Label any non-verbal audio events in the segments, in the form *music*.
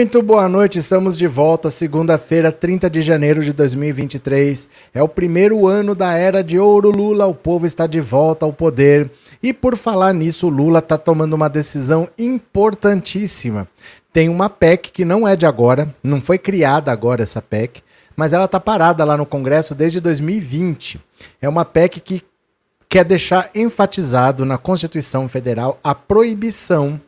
Muito boa noite, estamos de volta, segunda-feira, 30 de janeiro de 2023. É o primeiro ano da era de ouro Lula, o povo está de volta ao poder. E por falar nisso, Lula está tomando uma decisão importantíssima. Tem uma PEC que não é de agora, não foi criada agora essa PEC, mas ela está parada lá no Congresso desde 2020. É uma PEC que quer deixar enfatizado na Constituição Federal a proibição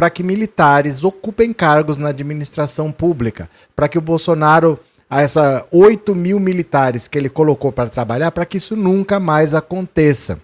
para que militares ocupem cargos na administração pública, para que o Bolsonaro, essa 8 mil militares que ele colocou para trabalhar, para que isso nunca mais aconteça.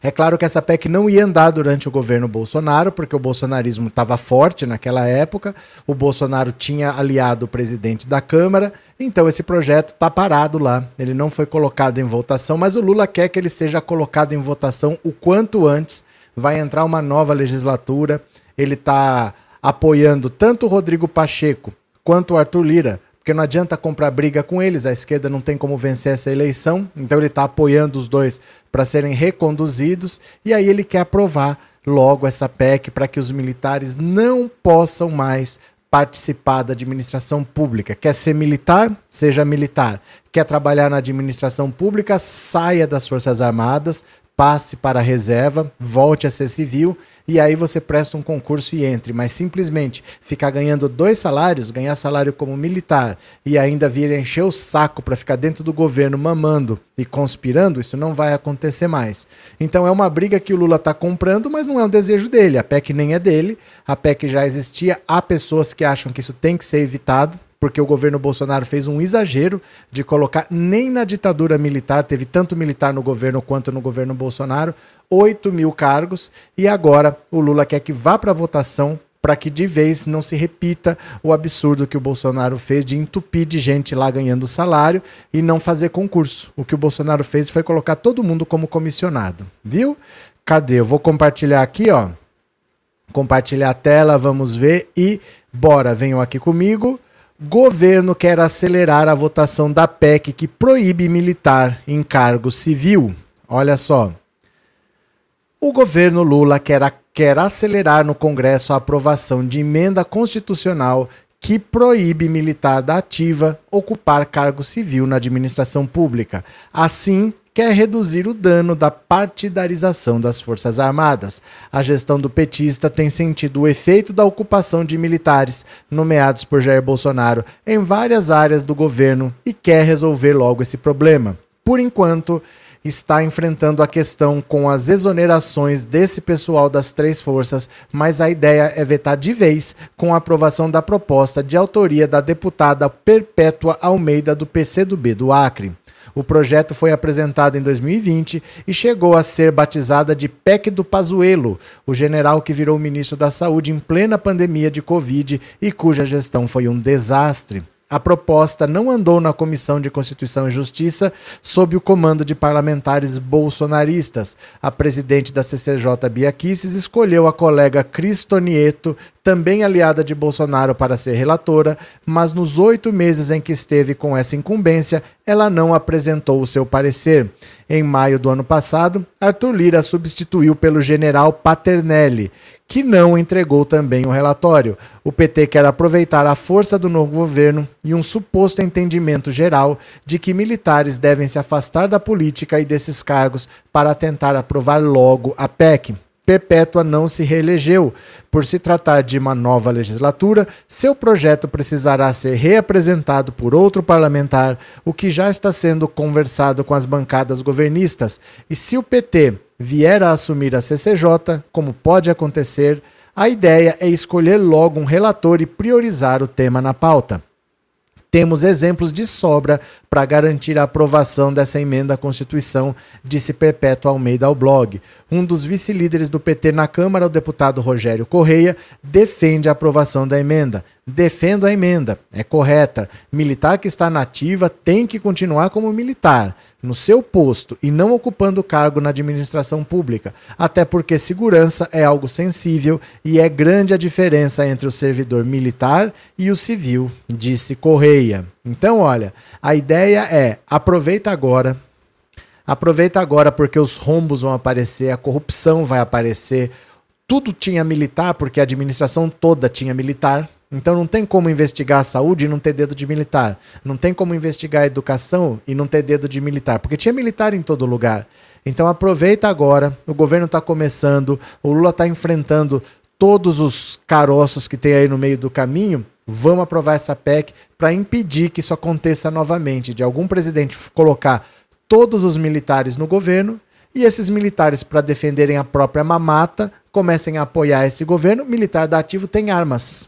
É claro que essa PEC não ia andar durante o governo Bolsonaro, porque o bolsonarismo estava forte naquela época, o Bolsonaro tinha aliado o presidente da Câmara, então esse projeto está parado lá, ele não foi colocado em votação, mas o Lula quer que ele seja colocado em votação o quanto antes. Vai entrar uma nova legislatura, ele está apoiando tanto o Rodrigo Pacheco quanto o Arthur Lira, porque não adianta comprar briga com eles, a esquerda não tem como vencer essa eleição, então ele está apoiando os dois para serem reconduzidos, e aí ele quer aprovar logo essa PEC para que os militares não possam mais participar da administração pública. Quer ser militar? Seja militar. Quer trabalhar na administração pública? Saia das Forças Armadas, passe para a reserva, volte a ser civil e aí você presta um concurso e entre, mas simplesmente ficar ganhando dois salários, ganhar salário como militar e ainda vir encher o saco para ficar dentro do governo mamando e conspirando, isso não vai acontecer mais. Então é uma briga que o Lula está comprando, mas não é um desejo dele. A PEC nem é dele, a PEC já existia. Há pessoas que acham que isso tem que ser evitado porque o governo Bolsonaro fez um exagero de colocar, nem na ditadura militar, teve tanto militar no governo quanto no governo Bolsonaro, 8 mil cargos, e agora o Lula quer que vá para votação para que de vez não se repita o absurdo que o Bolsonaro fez de entupir de gente lá ganhando salário e não fazer concurso. O que o Bolsonaro fez foi colocar todo mundo como comissionado, viu? Cadê? Eu vou compartilhar aqui, ó. Compartilhar a tela, vamos ver e bora, venham aqui comigo. Governo quer acelerar a votação da PEC que proíbe militar em cargo civil. Olha só. O governo Lula quer, a, quer acelerar no Congresso a aprovação de emenda constitucional que proíbe militar da ativa ocupar cargo civil na administração pública. Assim, quer reduzir o dano da partidarização das Forças Armadas. A gestão do petista tem sentido o efeito da ocupação de militares nomeados por Jair Bolsonaro em várias áreas do governo e quer resolver logo esse problema. Por enquanto, está enfrentando a questão com as exonerações desse pessoal das três forças, mas a ideia é vetar de vez com a aprovação da proposta de autoria da deputada Perpétua Almeida do PCdoB do Acre. O projeto foi apresentado em 2020 e chegou a ser batizada de PEC do Pazuello, o general que virou ministro da Saúde em plena pandemia de Covid e cuja gestão foi um desastre. A proposta não andou na Comissão de Constituição e Justiça sob o comando de parlamentares bolsonaristas. A presidente da CCJ, Bia escolheu a colega Cristonieto, também aliada de Bolsonaro, para ser relatora, mas nos oito meses em que esteve com essa incumbência, ela não apresentou o seu parecer. Em maio do ano passado, Arthur Lira substituiu pelo general Paternelli, que não entregou também o relatório. O PT quer aproveitar a força do novo governo e um suposto entendimento geral de que militares devem se afastar da política e desses cargos para tentar aprovar logo a PEC. Perpétua não se reelegeu. Por se tratar de uma nova legislatura, seu projeto precisará ser reapresentado por outro parlamentar, o que já está sendo conversado com as bancadas governistas. E se o PT vier a assumir a CCJ, como pode acontecer, a ideia é escolher logo um relator e priorizar o tema na pauta. Temos exemplos de sobra para garantir a aprovação dessa emenda à Constituição, disse Perpétua Almeida ao blog. Um dos vice-líderes do PT na Câmara, o deputado Rogério Correia, defende a aprovação da emenda. Defendo a emenda, é correta. Militar que está nativa tem que continuar como militar, no seu posto e não ocupando cargo na administração pública, até porque segurança é algo sensível e é grande a diferença entre o servidor militar e o civil, disse Correia. Então, olha, a ideia é aproveita agora, aproveita agora porque os rombos vão aparecer, a corrupção vai aparecer, tudo tinha militar, porque a administração toda tinha militar Então não tem como investigar a saúde e não ter dedo de militar. Não tem como investigar a educação e não ter dedo de militar, porque tinha militar em todo lugar. Então aproveita agora, o governo está começando, o Lula está enfrentando todos os caroços que tem aí no meio do caminho. Vamos aprovar essa PEC para impedir que isso aconteça novamente, de algum presidente colocar todos os militares no governo e esses militares, para defenderem a própria mamata, comecem a apoiar esse governo. Militar da ativo tem armas.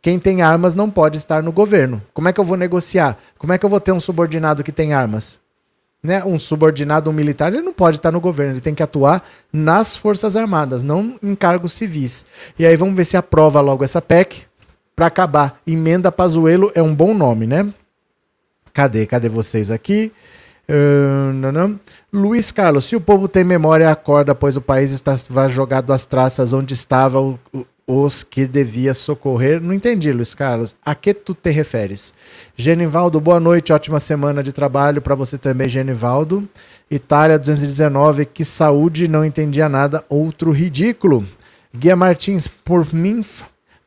Quem tem armas não pode estar no governo. Como é que eu vou negociar? Como é que eu vou ter um subordinado que tem armas? Né? Um subordinado, um militar, ele não pode estar no governo, ele tem que atuar nas Forças Armadas, não em cargos civis. E aí vamos ver se aprova logo essa PEC para acabar. Emenda Pazuelo é um bom nome, né? Cadê? Cadê vocês aqui? Uh, não, não. Luiz Carlos, se o povo tem memória, acorda, pois o país estava jogado às traças onde estava o os que devia socorrer. Não entendi, Luiz Carlos. A que tu te referes? Genivaldo, boa noite, ótima semana de trabalho para você também, Genivaldo. Itália 219, que saúde, não entendia nada, outro ridículo. Guia Martins, por mim,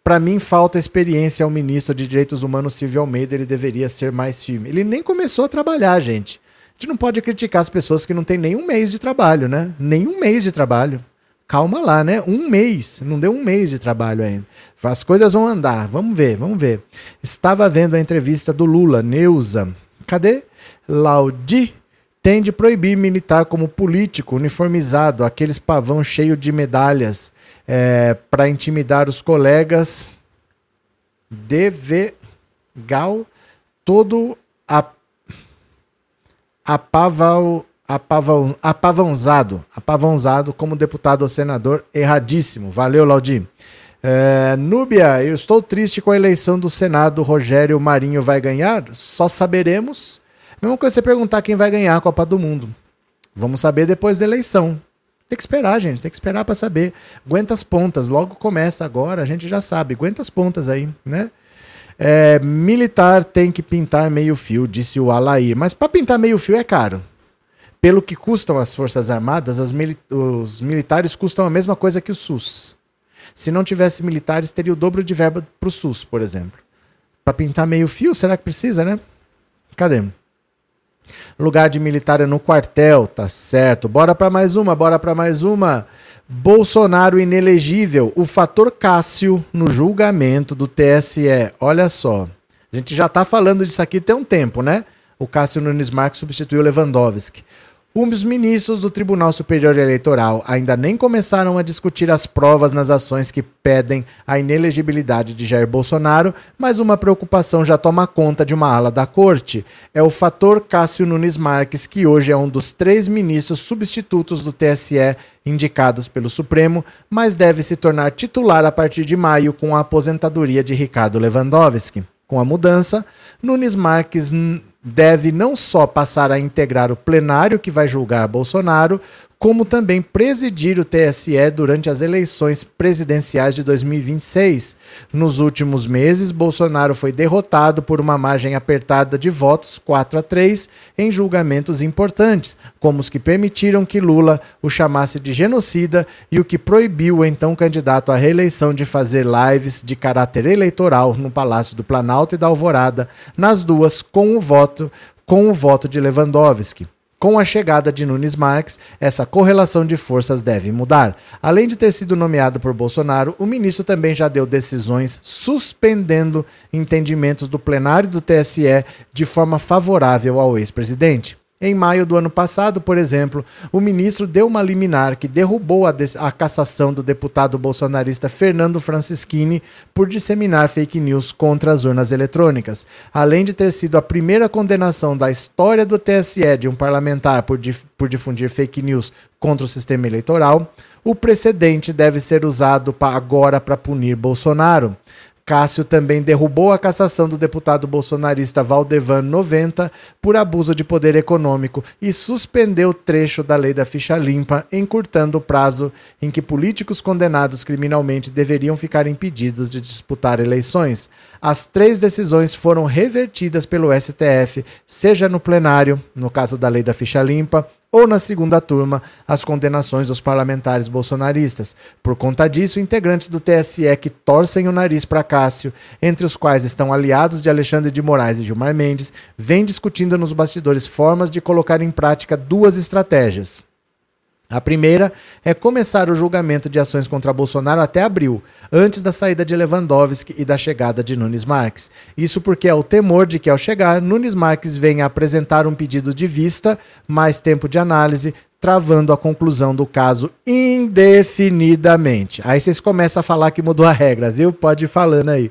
para mim falta experiência ao ministro de Direitos Humanos Silvio Almeida, ele deveria ser mais firme. Ele nem começou a trabalhar, gente. A gente não pode criticar as pessoas que não têm nem um mês de trabalho, né? Nem um mês de trabalho calma lá, né? Um mês, não deu um mês de trabalho ainda. As coisas vão andar, vamos ver, vamos ver. Estava vendo a entrevista do Lula, Neuza. Cadê? Laudi tem de proibir militar como político uniformizado, aqueles pavão cheio de medalhas, é, para intimidar os colegas. Deve gal todo a apaval apavão, apavãozado, apavãozado como deputado ou senador, erradíssimo. Valeu, Laudim. É, Núbia, eu estou triste com a eleição do Senado. Rogério Marinho vai ganhar? Só saberemos. Mesma coisa você perguntar quem vai ganhar a Copa do Mundo. Vamos saber depois da eleição. Tem que esperar, gente. Tem que esperar para saber. Aguenta as pontas. Logo começa agora, a gente já sabe. Aguenta as pontas aí, né? É, militar tem que pintar meio fio, disse o Alair. Mas para pintar meio fio é caro pelo que custam as Forças Armadas, mili os militares custam a mesma coisa que o SUS. Se não tivesse militares, teria o dobro de verba para o SUS, por exemplo. Para pintar meio fio, será que precisa, né? Cadê? Lugar de militar é no quartel, tá certo. Bora para mais uma, bora para mais uma. Bolsonaro inelegível. O fator Cássio no julgamento do TSE. Olha só. A gente já tá falando disso aqui tem um tempo, né? O Cássio Nunes Marques substituiu Lewandowski. Os ministros do Tribunal Superior Eleitoral ainda nem começaram a discutir as provas nas ações que pedem a inelegibilidade de Jair Bolsonaro, mas uma preocupação já toma conta de uma ala da corte. É o fator Cássio Nunes Marques, que hoje é um dos três ministros substitutos do TSE indicados pelo Supremo, mas deve se tornar titular a partir de maio com a aposentadoria de Ricardo Lewandowski. Com a mudança, Nunes Marques deve não só passar a integrar o plenário que vai julgar Bolsonaro, como também presidir o TSE durante as eleições presidenciais de 2026. Nos últimos meses, Bolsonaro foi derrotado por uma margem apertada de votos, 4 a 3, em julgamentos importantes, como os que permitiram que Lula o chamasse de genocida e o que proibiu o então candidato à reeleição de fazer lives de caráter eleitoral no Palácio do Planalto e da Alvorada, nas duas com o voto com o voto de Lewandowski. Com a chegada de Nunes Marques, essa correlação de forças deve mudar. Além de ter sido nomeado por Bolsonaro, o ministro também já deu decisões suspendendo entendimentos do plenário do TSE de forma favorável ao ex-presidente. Em maio do ano passado, por exemplo, o ministro deu uma liminar que derrubou a, a, cassação do deputado bolsonarista Fernando Francischini por disseminar fake news contra as urnas eletrônicas. Além de ter sido a primeira condenação da história do TSE de um parlamentar por, dif por difundir fake news contra o sistema eleitoral, o precedente deve ser usado agora para punir Bolsonaro. Cássio também derrubou a cassação do deputado bolsonarista Valdevan 90 por abuso de poder econômico e suspendeu trecho da lei da ficha limpa, encurtando o prazo em que políticos condenados criminalmente deveriam ficar impedidos de disputar eleições. As três decisões foram revertidas pelo STF, seja no plenário, no caso da lei da ficha limpa, ou na segunda turma as condenações dos parlamentares bolsonaristas. Por conta disso, integrantes do TSE que torcem o nariz para Cássio, entre os quais estão aliados de Alexandre de Moraes e Gilmar Mendes, vêm discutindo nos bastidores formas de colocar em prática duas estratégias. A primeira é começar o julgamento de ações contra Bolsonaro até abril, antes da saída de Lewandowski e da chegada de Nunes Marques. Isso porque é o temor de que, ao chegar, Nunes Marques venha apresentar um pedido de vista, mais tempo de análise, travando a conclusão do caso indefinidamente. Aí vocês começam a falar que mudou a regra, viu? Pode ir falando aí.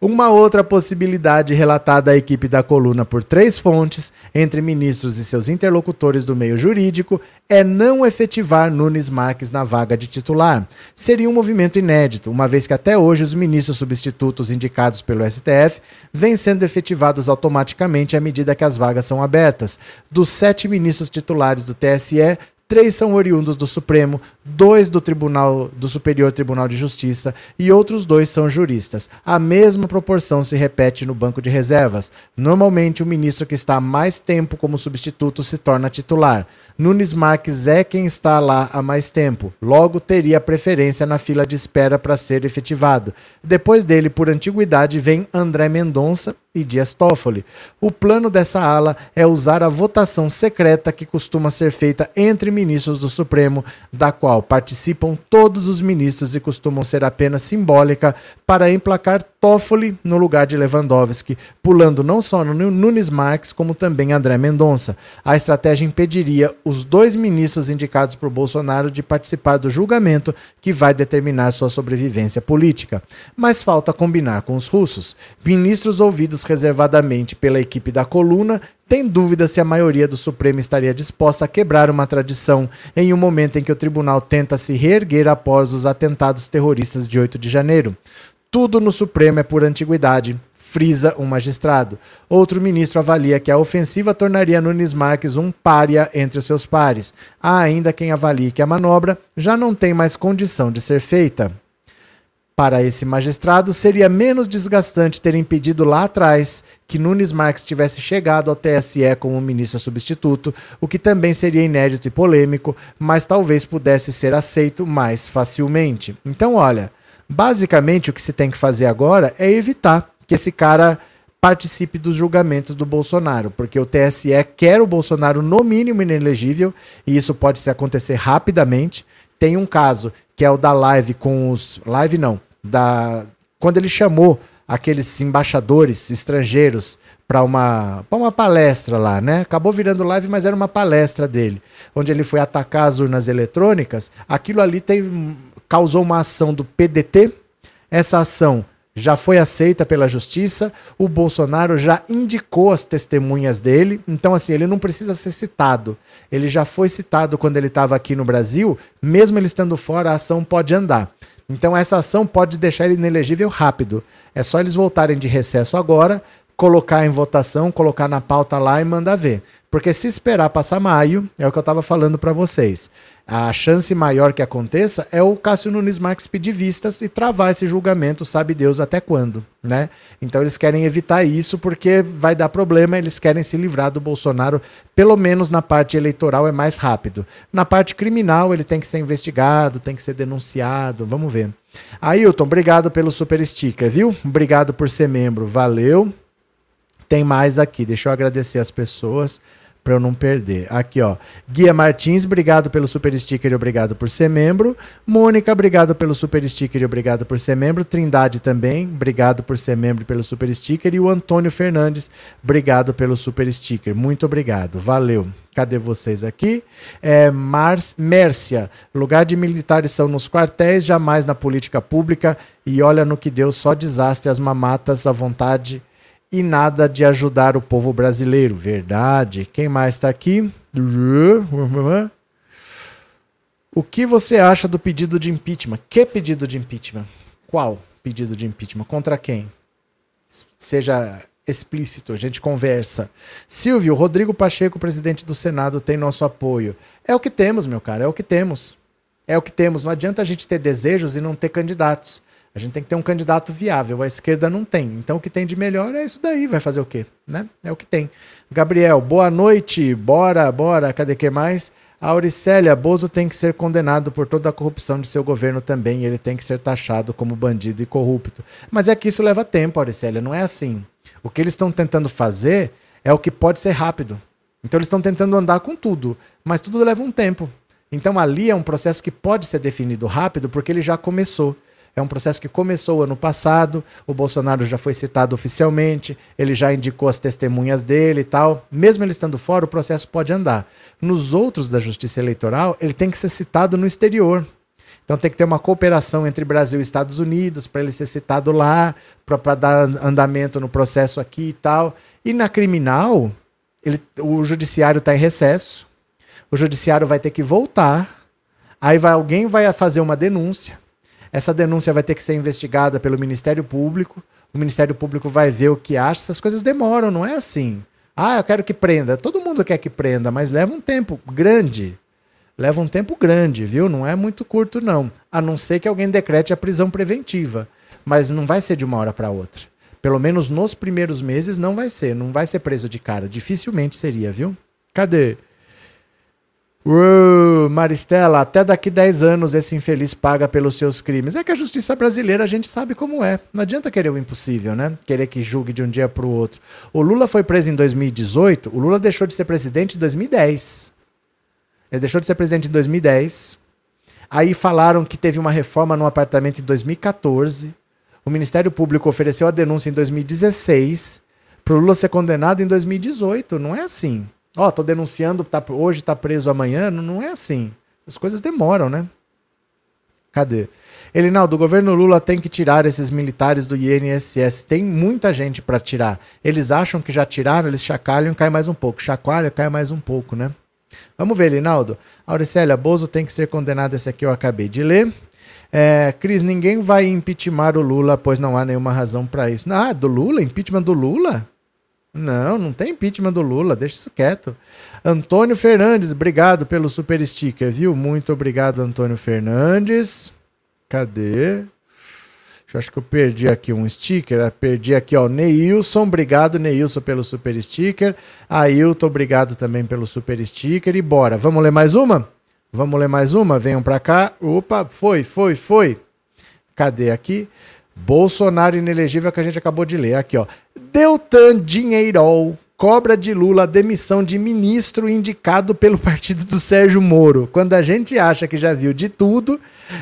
Uma outra possibilidade relatada à equipe da coluna por três fontes, entre ministros e seus interlocutores do meio jurídico, é não efetivar Nunes Marques na vaga de titular. Seria um movimento inédito, uma vez que até hoje os ministros substitutos indicados pelo STF vêm sendo efetivados automaticamente à medida que as vagas são abertas. Dos sete ministros titulares do TSE, três são oriundos do Supremo, dois do Tribunal do Superior Tribunal de Justiça e outros dois são juristas. A mesma proporção se repete no banco de reservas. Normalmente o ministro que está há mais tempo como substituto se torna titular. Nunes Marques é quem está lá há mais tempo, logo teria preferência na fila de espera para ser efetivado. Depois dele, por antiguidade, vem André Mendonça e Dias Toffoli. O plano dessa ala é usar a votação secreta que costuma ser feita entre ministros do Supremo, da qual participam todos os ministros e costumam ser apenas simbólica, para emplacar Toffoli no lugar de Lewandowski, pulando não só Nunes Marques, como também André Mendonça. A estratégia impediria os dois ministros indicados por Bolsonaro de participar do julgamento que vai determinar sua sobrevivência política. Mas falta combinar com os russos. Ministros ouvidos reservadamente pela equipe da coluna tem dúvida se a maioria do Supremo estaria disposta a quebrar uma tradição em um momento em que o tribunal tenta se reerguer após os atentados terroristas de 8 de janeiro. Tudo no Supremo é por antiguidade, frisa um magistrado. Outro ministro avalia que a ofensiva tornaria Nunes Marques um pária entre seus pares. Há ainda quem avalie que a manobra já não tem mais condição de ser feita. Para esse magistrado, seria menos desgastante ter impedido lá atrás que Nunes Marques tivesse chegado ao TSE como ministro substituto, o que também seria inédito e polêmico, mas talvez pudesse ser aceito mais facilmente. Então, olha. Basicamente, o que se tem que fazer agora é evitar que esse cara participe dos julgamentos do Bolsonaro, porque o TSE quer o Bolsonaro no mínimo inelegível, e isso pode acontecer rapidamente. Tem um caso que é o da live com os. Live não, da. Quando ele chamou aqueles embaixadores estrangeiros para uma, uma palestra lá, né? Acabou virando live, mas era uma palestra dele, onde ele foi atacar as urnas eletrônicas. Aquilo ali causou uma ação do PDT. Essa ação já foi aceita pela justiça. O Bolsonaro já indicou as testemunhas dele. Então, assim, ele não precisa ser citado. Ele já foi citado quando ele estava aqui no Brasil. Mesmo ele estando fora, a ação pode andar. Então, essa ação pode deixar ele inelegível rápido. É só eles voltarem de recesso agora, colocar em votação, colocar na pauta lá e mandar ver. Porque se esperar passar maio, é o que eu estava falando para vocês. A chance maior que aconteça é o Cássio Nunes Marques pedir vistas e travar esse julgamento, sabe Deus até quando, né? Então eles querem evitar isso porque vai dar problema, eles querem se livrar do Bolsonaro, pelo menos na parte eleitoral é mais rápido. Na parte criminal ele tem que ser investigado, tem que ser denunciado, vamos ver. Ailton, obrigado pelo super sticker, viu? Obrigado por ser membro, valeu. Tem mais aqui, deixa eu agradecer as pessoas para eu não perder. Aqui, ó. Guia Martins, obrigado pelo super sticker e obrigado por ser membro. Mônica, obrigado pelo super sticker e obrigado por ser membro. Trindade também, obrigado por ser membro e pelo super sticker. E o Antônio Fernandes, obrigado pelo super sticker. Muito obrigado, valeu. Cadê vocês aqui? É, Mar Mércia, lugar de militares são nos quartéis, jamais na política pública. E olha no que deu, só desastre, as mamatas à vontade e nada de ajudar o povo brasileiro. Verdade. Quem mais está aqui? O que você acha do pedido de impeachment? Que pedido de impeachment? Qual pedido de impeachment? Contra quem? Seja explícito, a gente conversa. Silvio, Rodrigo Pacheco, presidente do Senado, tem nosso apoio. É o que temos, meu cara, é o que temos. É o que temos. Não adianta a gente ter desejos e não ter candidatos. A gente tem que ter um candidato viável. A esquerda não tem. Então o que tem de melhor é isso daí. Vai fazer o quê? Né? É o que tem. Gabriel, boa noite. Bora, bora. Cadê que mais? A Auricélia, Bozo tem que ser condenado por toda a corrupção de seu governo também. Ele tem que ser taxado como bandido e corrupto. Mas é que isso leva tempo, Auricélia. Não é assim. O que eles estão tentando fazer é o que pode ser rápido. Então eles estão tentando andar com tudo. Mas tudo leva um tempo. Então ali é um processo que pode ser definido rápido porque ele já começou. É um processo que começou ano passado, o Bolsonaro já foi citado oficialmente, ele já indicou as testemunhas dele e tal. Mesmo ele estando fora, o processo pode andar. Nos outros da Justiça Eleitoral, ele tem que ser citado no exterior. Então tem que ter uma cooperação entre Brasil e Estados Unidos para ele ser citado lá, para dar andamento no processo aqui e tal. E na criminal, ele, o judiciário está em recesso, o judiciário vai ter que voltar, aí vai, alguém vai fazer uma denúncia, essa denúncia vai ter que ser investigada pelo Ministério Público. O Ministério Público vai ver o que acha. Essas coisas demoram, não é assim. Ah, eu quero que prenda. Todo mundo quer que prenda, mas leva um tempo grande. Leva um tempo grande, viu? Não é muito curto, não. A não ser que alguém decrete a prisão preventiva. Mas não vai ser de uma hora para outra. Pelo menos nos primeiros meses não vai ser. Não vai ser preso de cara. Dificilmente seria, viu? Cadê? Uh, Maristela, até daqui 10 anos esse infeliz paga pelos seus crimes. É que a justiça brasileira a gente sabe como é. Não adianta querer o impossível, né? Querer que julgue de um dia para o outro. O Lula foi preso em 2018, o Lula deixou de ser presidente em 2010. Ele deixou de ser presidente em 2010. Aí falaram que teve uma reforma no apartamento em 2014. O Ministério Público ofereceu a denúncia em 2016 para o Lula ser condenado em 2018. Não é assim. Ó, oh, tô denunciando, tá, hoje tá preso amanhã. Não, não é assim. As coisas demoram, né? Cadê? Elinaldo, o governo Lula tem que tirar esses militares do INSS. Tem muita gente para tirar. Eles acham que já tiraram, eles chacalham cai mais um pouco. Chacoalha, cai mais um pouco, né? Vamos ver, Elinaldo. Auricélia, Bozo tem que ser condenado. Esse aqui eu acabei de ler. É, Cris, ninguém vai impeachment o Lula, pois não há nenhuma razão para isso. Ah, do Lula? Impeachment do Lula? Não, não tem impeachment do Lula, deixa isso quieto. Antônio Fernandes, obrigado pelo super sticker, viu? Muito obrigado, Antônio Fernandes. Cadê? Eu acho que eu perdi aqui um sticker. Perdi aqui, ó. Neilson, obrigado, Neilson, pelo super sticker. Ailton, obrigado também pelo super sticker. E bora. Vamos ler mais uma? Vamos ler mais uma? Venham pra cá. Opa, foi, foi, foi. Cadê aqui? Bolsonaro inelegível que a gente acabou de ler. Aqui, ó. Deltan Dinheirol cobra de Lula a demissão de ministro indicado pelo partido do Sérgio Moro. Quando a gente acha que já viu de tudo,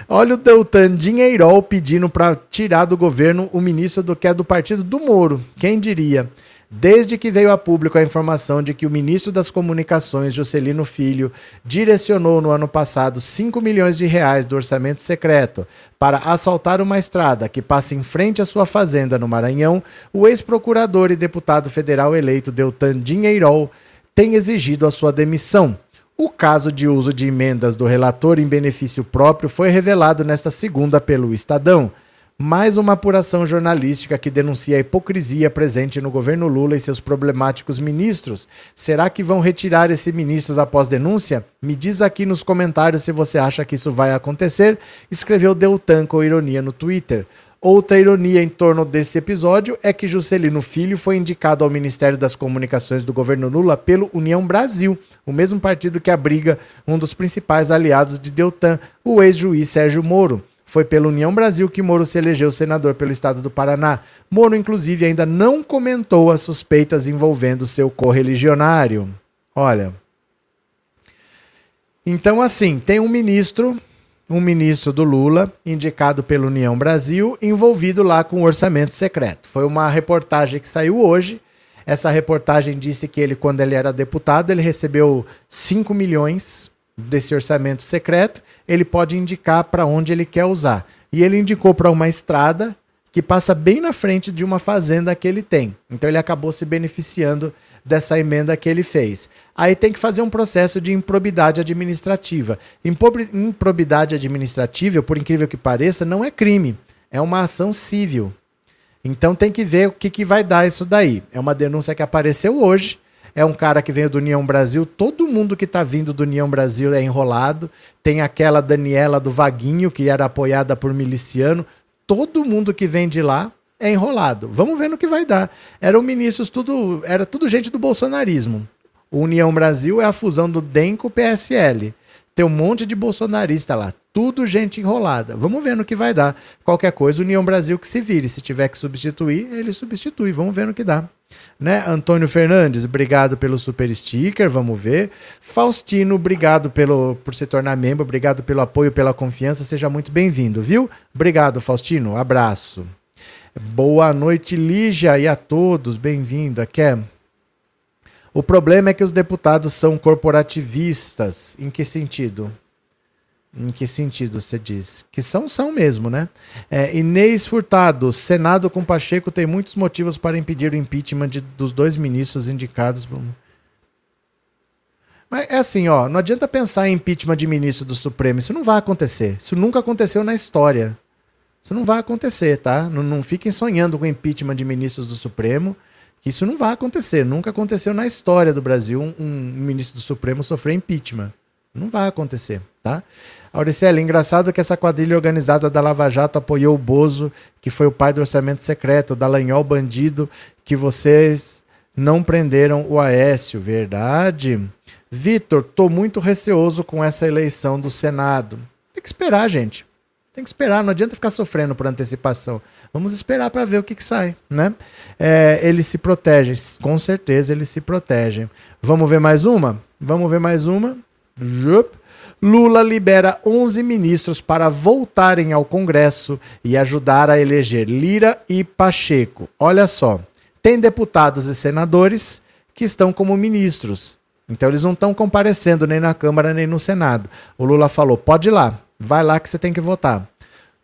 olha o Deltan Dinheirol pedindo para tirar do governo o ministro do que é do partido do Moro. Quem diria? Desde que veio a público a informação de que o ministro das Comunicações, Juscelino Filho, direcionou no ano passado 5 milhões de reais do orçamento secreto para assaltar uma estrada que passa em frente à sua fazenda no Maranhão, o ex-procurador e deputado federal eleito Deltan Dinheirol tem exigido a sua demissão. O caso de uso de emendas do relator em benefício próprio foi revelado nesta segunda pelo Estadão mais uma apuração jornalística que denuncia a hipocrisia presente no governo Lula e seus problemáticos ministros. Será que vão retirar esses ministros após denúncia? Me diz aqui nos comentários se você acha que isso vai acontecer. Escreveu Deltan com ironia no Twitter. Outra ironia em torno desse episódio é que Juscelino Filho foi indicado ao Ministério das Comunicações do governo Lula pelo União Brasil, o mesmo partido que abriga um dos principais aliados de Deltan, o ex-juiz Sérgio Moro. Foi pela União Brasil que Moro se elegeu senador pelo estado do Paraná. Moro, inclusive, ainda não comentou as suspeitas envolvendo seu correligionário. Olha. Então, assim, tem um ministro, um ministro do Lula, indicado pela União Brasil, envolvido lá com o orçamento secreto. Foi uma reportagem que saiu hoje. Essa reportagem disse que ele, quando ele era deputado, ele recebeu 5 milhões desse orçamento secreto, ele pode indicar para onde ele quer usar. E ele indicou para uma estrada que passa bem na frente de uma fazenda que ele tem. Então ele acabou se beneficiando dessa emenda que ele fez. Aí tem que fazer um processo de improbidade administrativa. Improbidade administrativa, por incrível que pareça, não é crime, é uma ação civil. Então tem que ver o que, que vai dar isso daí. É uma denúncia que apareceu hoje é um cara que veio do União Brasil. Todo mundo que está vindo do União Brasil é enrolado. Tem aquela Daniela do Vaguinho, que era apoiada por miliciano. todo mundo que vem de lá é enrolado. Vamos ver no que vai dar. Eram ministros tudo, era tudo gente do bolsonarismo. O União Brasil é a fusão do DEM com o PSL. Tem um monte de bolsonarista lá, tudo gente enrolada. Vamos ver no que vai dar. Qualquer coisa, União Brasil que se vire. Se tiver que substituir, ele substitui. Vamos ver no que dá. Né? Antônio Fernandes, obrigado pelo super sticker, vamos ver. Faustino, obrigado pelo, por se tornar membro, obrigado pelo apoio, pela confiança, seja muito bem-vindo, viu? Obrigado, Faustino, abraço. Boa noite, Lígia, e a todos, bem-vinda. Quer? O problema é que os deputados são corporativistas. Em que sentido? Em que sentido você diz? Que são, são mesmo, né? É, Inês Furtado, Senado com Pacheco tem muitos motivos para impedir o impeachment de, dos dois ministros indicados. Mas é assim, ó, não adianta pensar em impeachment de ministro do Supremo, isso não vai acontecer. Isso nunca aconteceu na história. Isso não vai acontecer, tá? Não, não fiquem sonhando com impeachment de ministros do Supremo isso não vai acontecer. Nunca aconteceu na história do Brasil um, um ministro do Supremo sofrer impeachment. Não vai acontecer, tá? Auricela, engraçado que essa quadrilha organizada da Lava Jato apoiou o Bozo, que foi o pai do orçamento secreto, Dallagnol bandido, que vocês não prenderam o Aécio, verdade? Vitor, tô muito receoso com essa eleição do Senado. Tem que esperar, gente. Tem que esperar, não adianta ficar sofrendo por antecipação. Vamos esperar para ver o que, que sai, né? É, eles se protegem, com certeza eles se protegem. Vamos ver mais uma? Vamos ver mais uma? Jup. Lula libera 11 ministros para voltarem ao Congresso e ajudar a eleger Lira e Pacheco. Olha só, tem deputados e senadores que estão como ministros. Então eles não estão comparecendo nem na Câmara nem no Senado. O Lula falou: pode ir lá, vai lá que você tem que votar.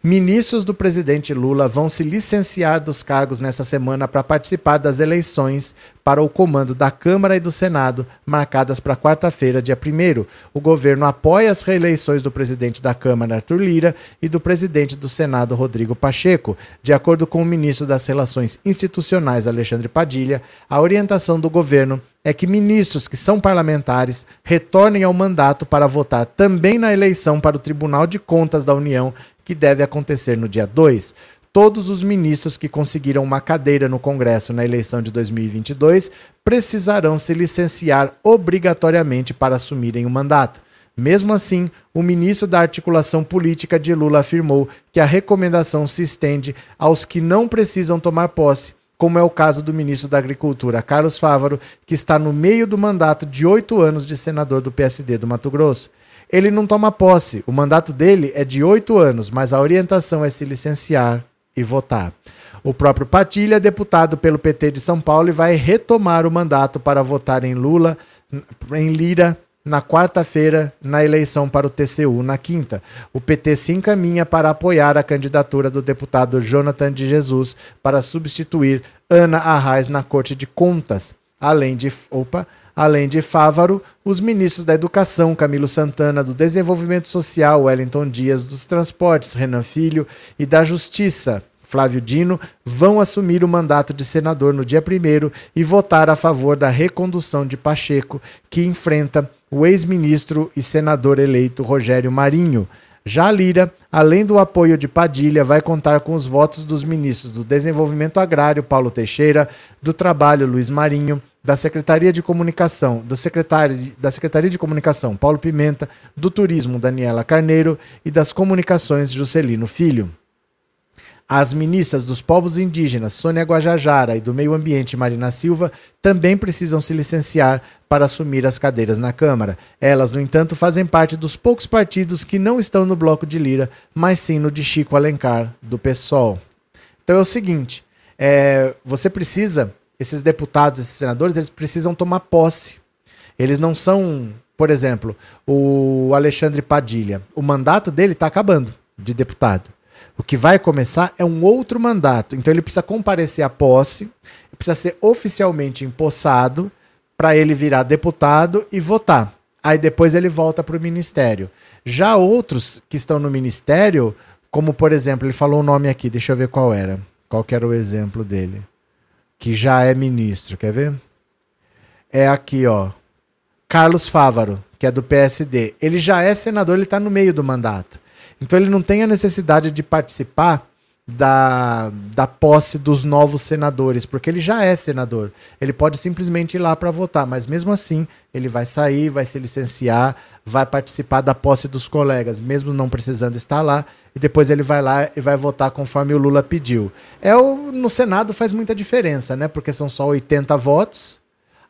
Ministros do presidente Lula vão se licenciar dos cargos nessa semana para participar das eleições para o comando da Câmara e do Senado, marcadas para quarta-feira, dia 1. O governo apoia as reeleições do presidente da Câmara, Arthur Lira, e do presidente do Senado, Rodrigo Pacheco. De acordo com o ministro das Relações Institucionais, Alexandre Padilha, a orientação do governo é que ministros que são parlamentares retornem ao mandato para votar também na eleição para o Tribunal de Contas da União que deve acontecer no dia 2, todos os ministros que conseguiram uma cadeira no Congresso na eleição de 2022 precisarão se licenciar obrigatoriamente para assumirem o mandato. Mesmo assim, o ministro da Articulação Política de Lula afirmou que a recomendação se estende aos que não precisam tomar posse, como é o caso do ministro da Agricultura, Carlos Fávaro, que está no meio do mandato de oito anos de senador do PSD do Mato Grosso ele não toma posse. O mandato dele é de oito anos, mas a orientação é se licenciar e votar. O próprio Patilha, deputado pelo PT de São Paulo, vai retomar o mandato para votar em Lula, em Lira, na quarta-feira, na eleição para o TCU, na quinta. O PT se encaminha para apoiar a candidatura do deputado Jonathan de Jesus para substituir Ana Arraes na Corte de Contas, além de. Opa! Além de Fávaro, os ministros da Educação, Camilo Santana, do Desenvolvimento Social, Wellington Dias, dos Transportes, Renan Filho, e da Justiça, Flávio Dino, vão assumir o mandato de senador no dia 1 e votar a favor da recondução de Pacheco, que enfrenta o ex-ministro e senador eleito Rogério Marinho. Já Lira, além do apoio de Padilha, vai contar com os votos dos ministros do Desenvolvimento Agrário, Paulo Teixeira, do Trabalho, Luiz Marinho, da Secretaria de Comunicação, do secretário da Secretaria de Comunicação, Paulo Pimenta, do Turismo, Daniela Carneiro e das Comunicações, Juscelino Filho. As ministras dos povos indígenas, Sônia Guajajara, e do Meio Ambiente, Marina Silva, também precisam se licenciar para assumir as cadeiras na Câmara. Elas, no entanto, fazem parte dos poucos partidos que não estão no bloco de Lira, mas sim no de Chico Alencar, do PSOL. Então é o seguinte: é, você precisa esses deputados, esses senadores, eles precisam tomar posse. Eles não são, por exemplo, o Alexandre Padilha. O mandato dele está acabando de deputado. O que vai começar é um outro mandato. Então ele precisa comparecer à posse, precisa ser oficialmente empossado para ele virar deputado e votar. Aí depois ele volta para o ministério. Já outros que estão no ministério, como por exemplo, ele falou o um nome aqui, deixa eu ver qual era. Qual era o exemplo dele? que já é ministro, quer ver? É aqui, ó. Carlos Fávaro, que é do PSD. Ele já é senador, ele está no meio do mandato. Então ele não tem a necessidade de participar da, da posse dos novos senadores, porque ele já é senador. Ele pode simplesmente ir lá para votar, mas mesmo assim ele vai sair, vai se licenciar, vai participar da posse dos colegas, mesmo não precisando estar lá, e depois ele vai lá e vai votar conforme o Lula pediu. É o, no Senado faz muita diferença, né? Porque são só 80 votos.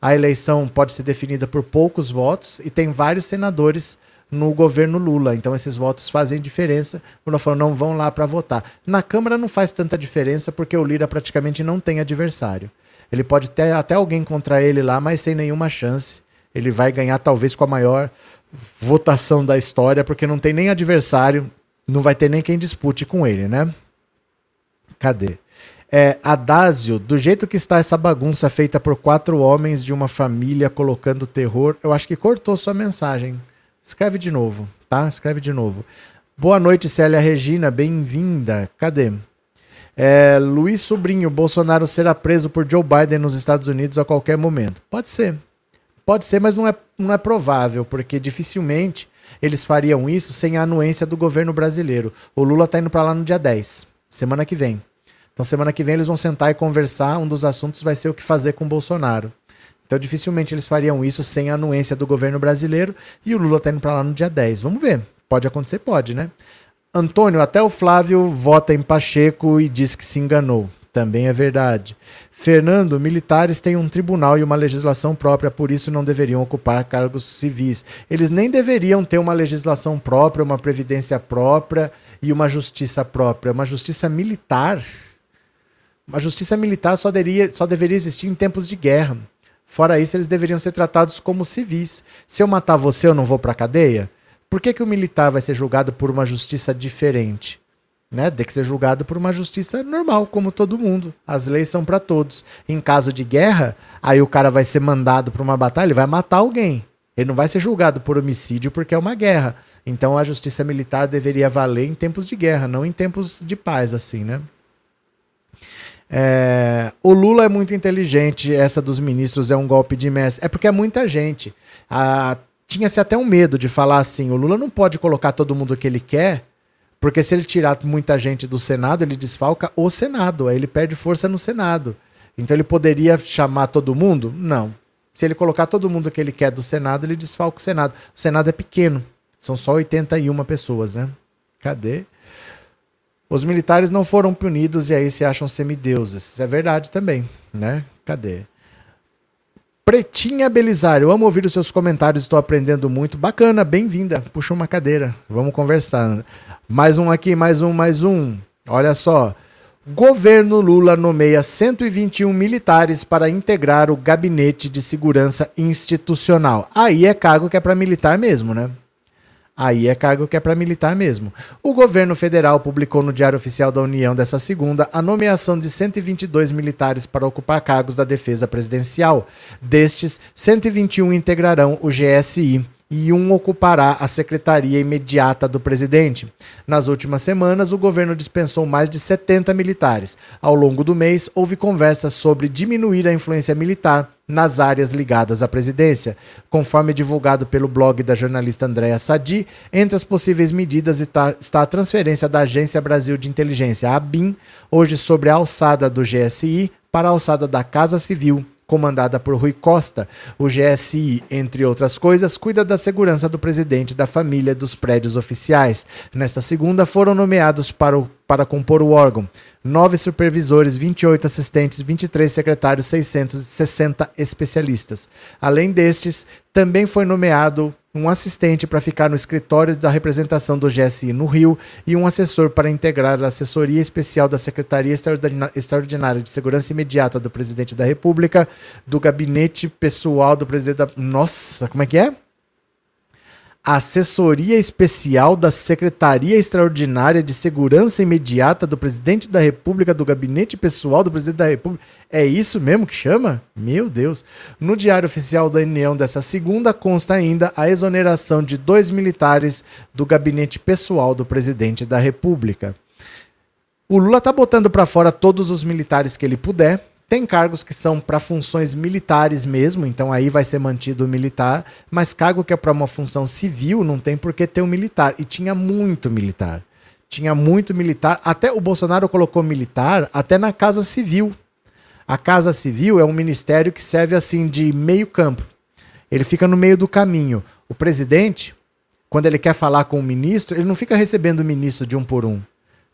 A eleição pode ser definida por poucos votos e tem vários senadores no governo Lula. Então esses votos fazem diferença. O Lula falou, não vão lá para votar. Na Câmara não faz tanta diferença porque o Lira praticamente não tem adversário. Ele pode ter até alguém contra ele lá, mas sem nenhuma chance. Ele vai ganhar talvez com a maior votação da história, porque não tem nem adversário, não vai ter nem quem dispute com ele, né? Cadê? É, Adásio, do jeito que está essa bagunça feita por quatro homens de uma família colocando terror, eu acho que cortou sua mensagem. Escreve de novo, tá? Escreve de novo. Boa noite, Célia Regina, bem-vinda. Cadê? É, Luiz Sobrinho, Bolsonaro será preso por Joe Biden nos Estados Unidos a qualquer momento. Pode ser. Pode ser, mas não é, não é provável, porque dificilmente eles fariam isso sem a anuência do governo brasileiro. O Lula está indo para lá no dia 10, semana que vem. Então, semana que vem eles vão sentar e conversar. Um dos assuntos vai ser o que fazer com o Bolsonaro. Então, dificilmente eles fariam isso sem a anuência do governo brasileiro. E o Lula está indo para lá no dia 10. Vamos ver. Pode acontecer? Pode, né? Antônio, até o Flávio vota em Pacheco e diz que se enganou. Também é verdade. Fernando, militares têm um tribunal e uma legislação própria, por isso não deveriam ocupar cargos civis. Eles nem deveriam ter uma legislação própria, uma previdência própria e uma justiça própria. Uma justiça militar. Uma justiça militar só deveria, só deveria existir em tempos de guerra. Fora isso, eles deveriam ser tratados como civis. Se eu matar você, eu não vou para cadeia? Por que, que o militar vai ser julgado por uma justiça diferente? Né? Tem que ser julgado por uma justiça normal, como todo mundo. As leis são para todos. Em caso de guerra, aí o cara vai ser mandado para uma batalha, ele vai matar alguém. Ele não vai ser julgado por homicídio porque é uma guerra. Então a justiça militar deveria valer em tempos de guerra, não em tempos de paz, assim, né? É, o Lula é muito inteligente, essa dos ministros é um golpe de mestre. É porque é muita gente. Ah, Tinha-se até um medo de falar assim: o Lula não pode colocar todo mundo que ele quer, porque se ele tirar muita gente do Senado, ele desfalca o Senado, aí ele perde força no Senado. Então ele poderia chamar todo mundo? Não. Se ele colocar todo mundo que ele quer do Senado, ele desfalca o Senado. O Senado é pequeno, são só 81 pessoas, né? Cadê? Os militares não foram punidos e aí se acham semideuses. Isso é verdade também, né? Cadê? Pretinha Belisário, amo ouvir os seus comentários, estou aprendendo muito. Bacana, bem-vinda. Puxa uma cadeira, vamos conversar. Mais um aqui, mais um, mais um. Olha só. Governo Lula nomeia 121 militares para integrar o gabinete de segurança institucional. Aí é cargo que é para militar mesmo, né? Aí é cargo que é para militar mesmo. O governo federal publicou no Diário Oficial da União dessa segunda a nomeação de 122 militares para ocupar cargos da defesa presidencial. Destes, 121 integrarão o GSI e um ocupará a secretaria imediata do presidente. Nas últimas semanas, o governo dispensou mais de 70 militares. Ao longo do mês, houve conversas sobre diminuir a influência militar nas áreas ligadas à presidência. Conforme divulgado pelo blog da jornalista Andréa Sadi, entre as possíveis medidas está a transferência da Agência Brasil de Inteligência, a ABIN, hoje sobre a alçada do GSI, para a alçada da Casa Civil, comandada por Rui Costa. O GSI, entre outras coisas, cuida da segurança do presidente, da família dos prédios oficiais. Nesta segunda, foram nomeados para, o, para compor o órgão nove supervisores, 28 assistentes, 23 secretários, 660 especialistas. Além destes, também foi nomeado um assistente para ficar no escritório da representação do GSI no Rio e um assessor para integrar a assessoria especial da Secretaria Extraordinária de Segurança Imediata do Presidente da República, do gabinete pessoal do presidente da. Nossa, como é que é? Assessoria especial da Secretaria Extraordinária de Segurança Imediata do Presidente da República, do Gabinete Pessoal do Presidente da República. É isso mesmo que chama? Meu Deus. No Diário Oficial da União dessa segunda consta ainda a exoneração de dois militares do Gabinete Pessoal do Presidente da República. O Lula tá botando para fora todos os militares que ele puder tem cargos que são para funções militares mesmo, então aí vai ser mantido o militar, mas cargo que é para uma função civil não tem por que ter um militar. E tinha muito militar. tinha muito militar. Até o Bolsonaro colocou militar até na Casa Civil. A Casa Civil é um ministério que serve assim de meio campo. Ele fica no meio do caminho. O presidente, quando ele quer falar com o ministro, ele não fica recebendo o ministro de um por um.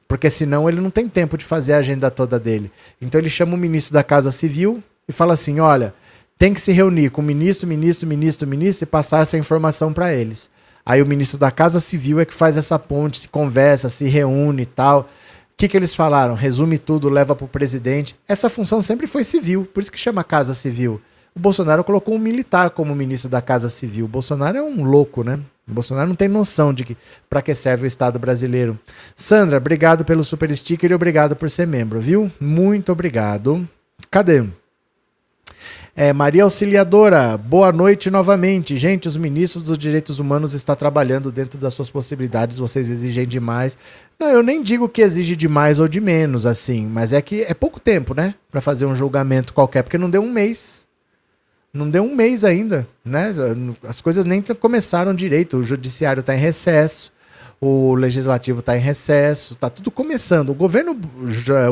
Porque senão ele não tem tempo de fazer a agenda toda dele. Então ele chama o ministro da Casa Civil e fala assim: olha, tem que se reunir com o ministro, ministro, ministro, ministro e passar essa informação para eles. Aí o ministro da Casa Civil é que faz essa ponte, se conversa, se reúne e tal. O que, que eles falaram? Resume tudo, leva para o presidente. Essa função sempre foi civil, por isso que chama Casa Civil. O Bolsonaro colocou um militar como ministro da Casa Civil. O Bolsonaro é um louco, né? Bolsonaro não tem noção de que para que serve o Estado brasileiro. Sandra, obrigado pelo super sticker e obrigado por ser membro, viu? Muito obrigado. Cadê? É, Maria Auxiliadora, boa noite novamente. Gente, os ministros dos direitos humanos estão trabalhando dentro das suas possibilidades, vocês exigem demais. Não, eu nem digo que exige de mais ou de menos, assim, mas é que é pouco tempo, né? Para fazer um julgamento qualquer, porque não deu um mês. Não deu um mês ainda, né? As coisas nem começaram direito. O judiciário está em recesso, o legislativo está em recesso, está tudo começando. O governo,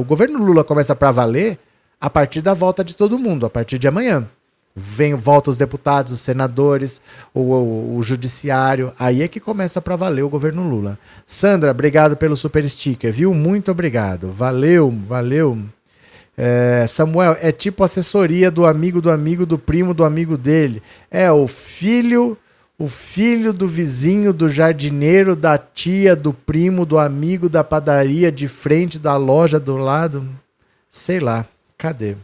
o governo Lula começa para valer a partir da volta de todo mundo, a partir de amanhã. Vem, volta os deputados, os senadores, o, o, o judiciário. Aí é que começa para valer o governo Lula. Sandra, obrigado pelo super sticker, viu? Muito obrigado. Valeu, valeu. É, Samuel, é tipo assessoria do amigo do amigo do primo do amigo dele. É o filho, o filho do vizinho, do jardineiro, da tia, do primo, do amigo da padaria de frente da loja do lado. Sei lá. Cadê?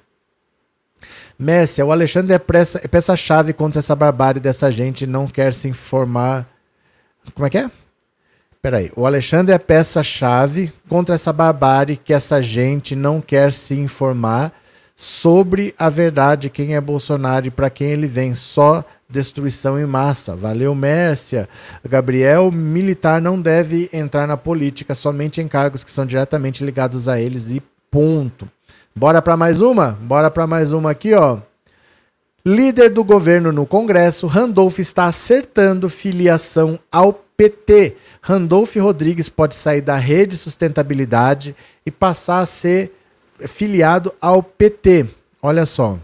Mércia, o Alexandre é, é peça-chave contra essa barbárie dessa gente não quer se informar. Como é que é? Peraí. O Alexandre é peça-chave contra essa barbárie que essa gente não quer se informar sobre a verdade, quem é Bolsonaro e para quem ele vem. Só destruição em massa. Valeu, Mércia. Gabriel, militar não deve entrar na política, somente em cargos que são diretamente ligados a eles e ponto. Bora para mais uma? Bora para mais uma aqui, ó. Líder do governo no Congresso, Randolph está acertando filiação ao PT. Randolph Rodrigues pode sair da Rede Sustentabilidade e passar a ser filiado ao PT. Olha só.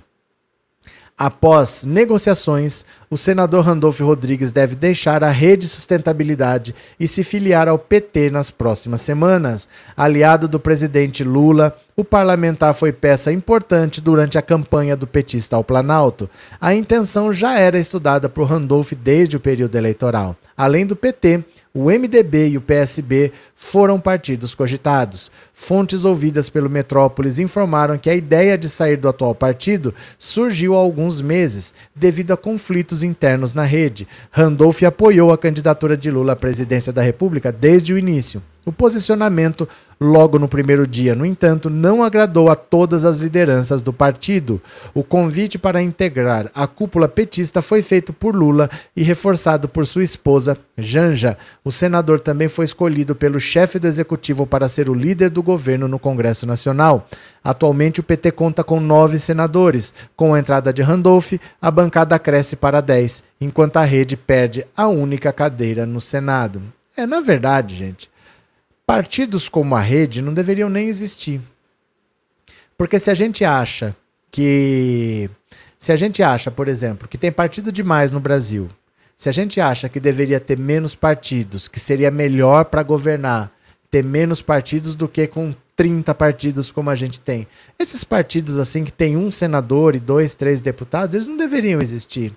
Após negociações, o senador Randolph Rodrigues deve deixar a Rede Sustentabilidade e se filiar ao PT nas próximas semanas. Aliado do presidente Lula, o parlamentar foi peça importante durante a campanha do petista ao Planalto. A intenção já era estudada por Randolph desde o período eleitoral. Além do PT, o MDB e o PSB foram partidos cogitados. Fontes ouvidas pelo Metrópolis informaram que a ideia de sair do atual partido surgiu há alguns meses, devido a conflitos internos na rede. Randolph apoiou a candidatura de Lula à presidência da República desde o início. O posicionamento, logo no primeiro dia, no entanto, não agradou a todas as lideranças do partido. O convite para integrar a cúpula petista foi feito por Lula e reforçado por sua esposa, Janja. O senador também foi escolhido pelo chefe do executivo para ser o líder do governo no Congresso Nacional. Atualmente, o PT conta com nove senadores. Com a entrada de Randolph, a bancada cresce para dez, enquanto a rede perde a única cadeira no Senado. É, na verdade, gente partidos como a rede não deveriam nem existir. Porque se a gente acha que. Se a gente acha, por exemplo, que tem partido demais no Brasil, se a gente acha que deveria ter menos partidos, que seria melhor para governar ter menos partidos do que com 30 partidos como a gente tem. Esses partidos assim que tem um senador e dois, três deputados, eles não deveriam existir.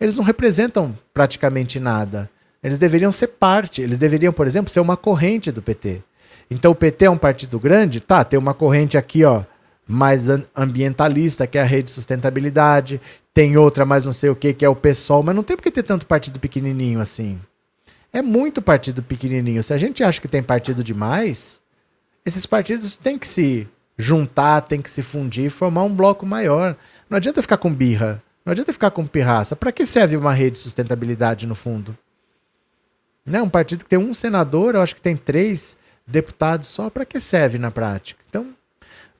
Eles não representam praticamente nada. Eles deveriam ser parte, eles deveriam, por exemplo, ser uma corrente do PT. Então o PT é um partido grande? Tá, tem uma corrente aqui, ó, mais ambientalista, que é a Rede Sustentabilidade, tem outra mais não sei o que, que é o PSOL, mas não tem por que ter tanto partido pequenininho assim. É muito partido pequenininho. Se a gente acha que tem partido demais, esses partidos têm que se juntar, têm que se fundir e formar um bloco maior. Não adianta ficar com birra, não adianta ficar com pirraça. Para que serve uma rede de sustentabilidade no fundo? Né? Um partido que tem um senador, eu acho que tem três deputados só. Para que serve na prática? Então,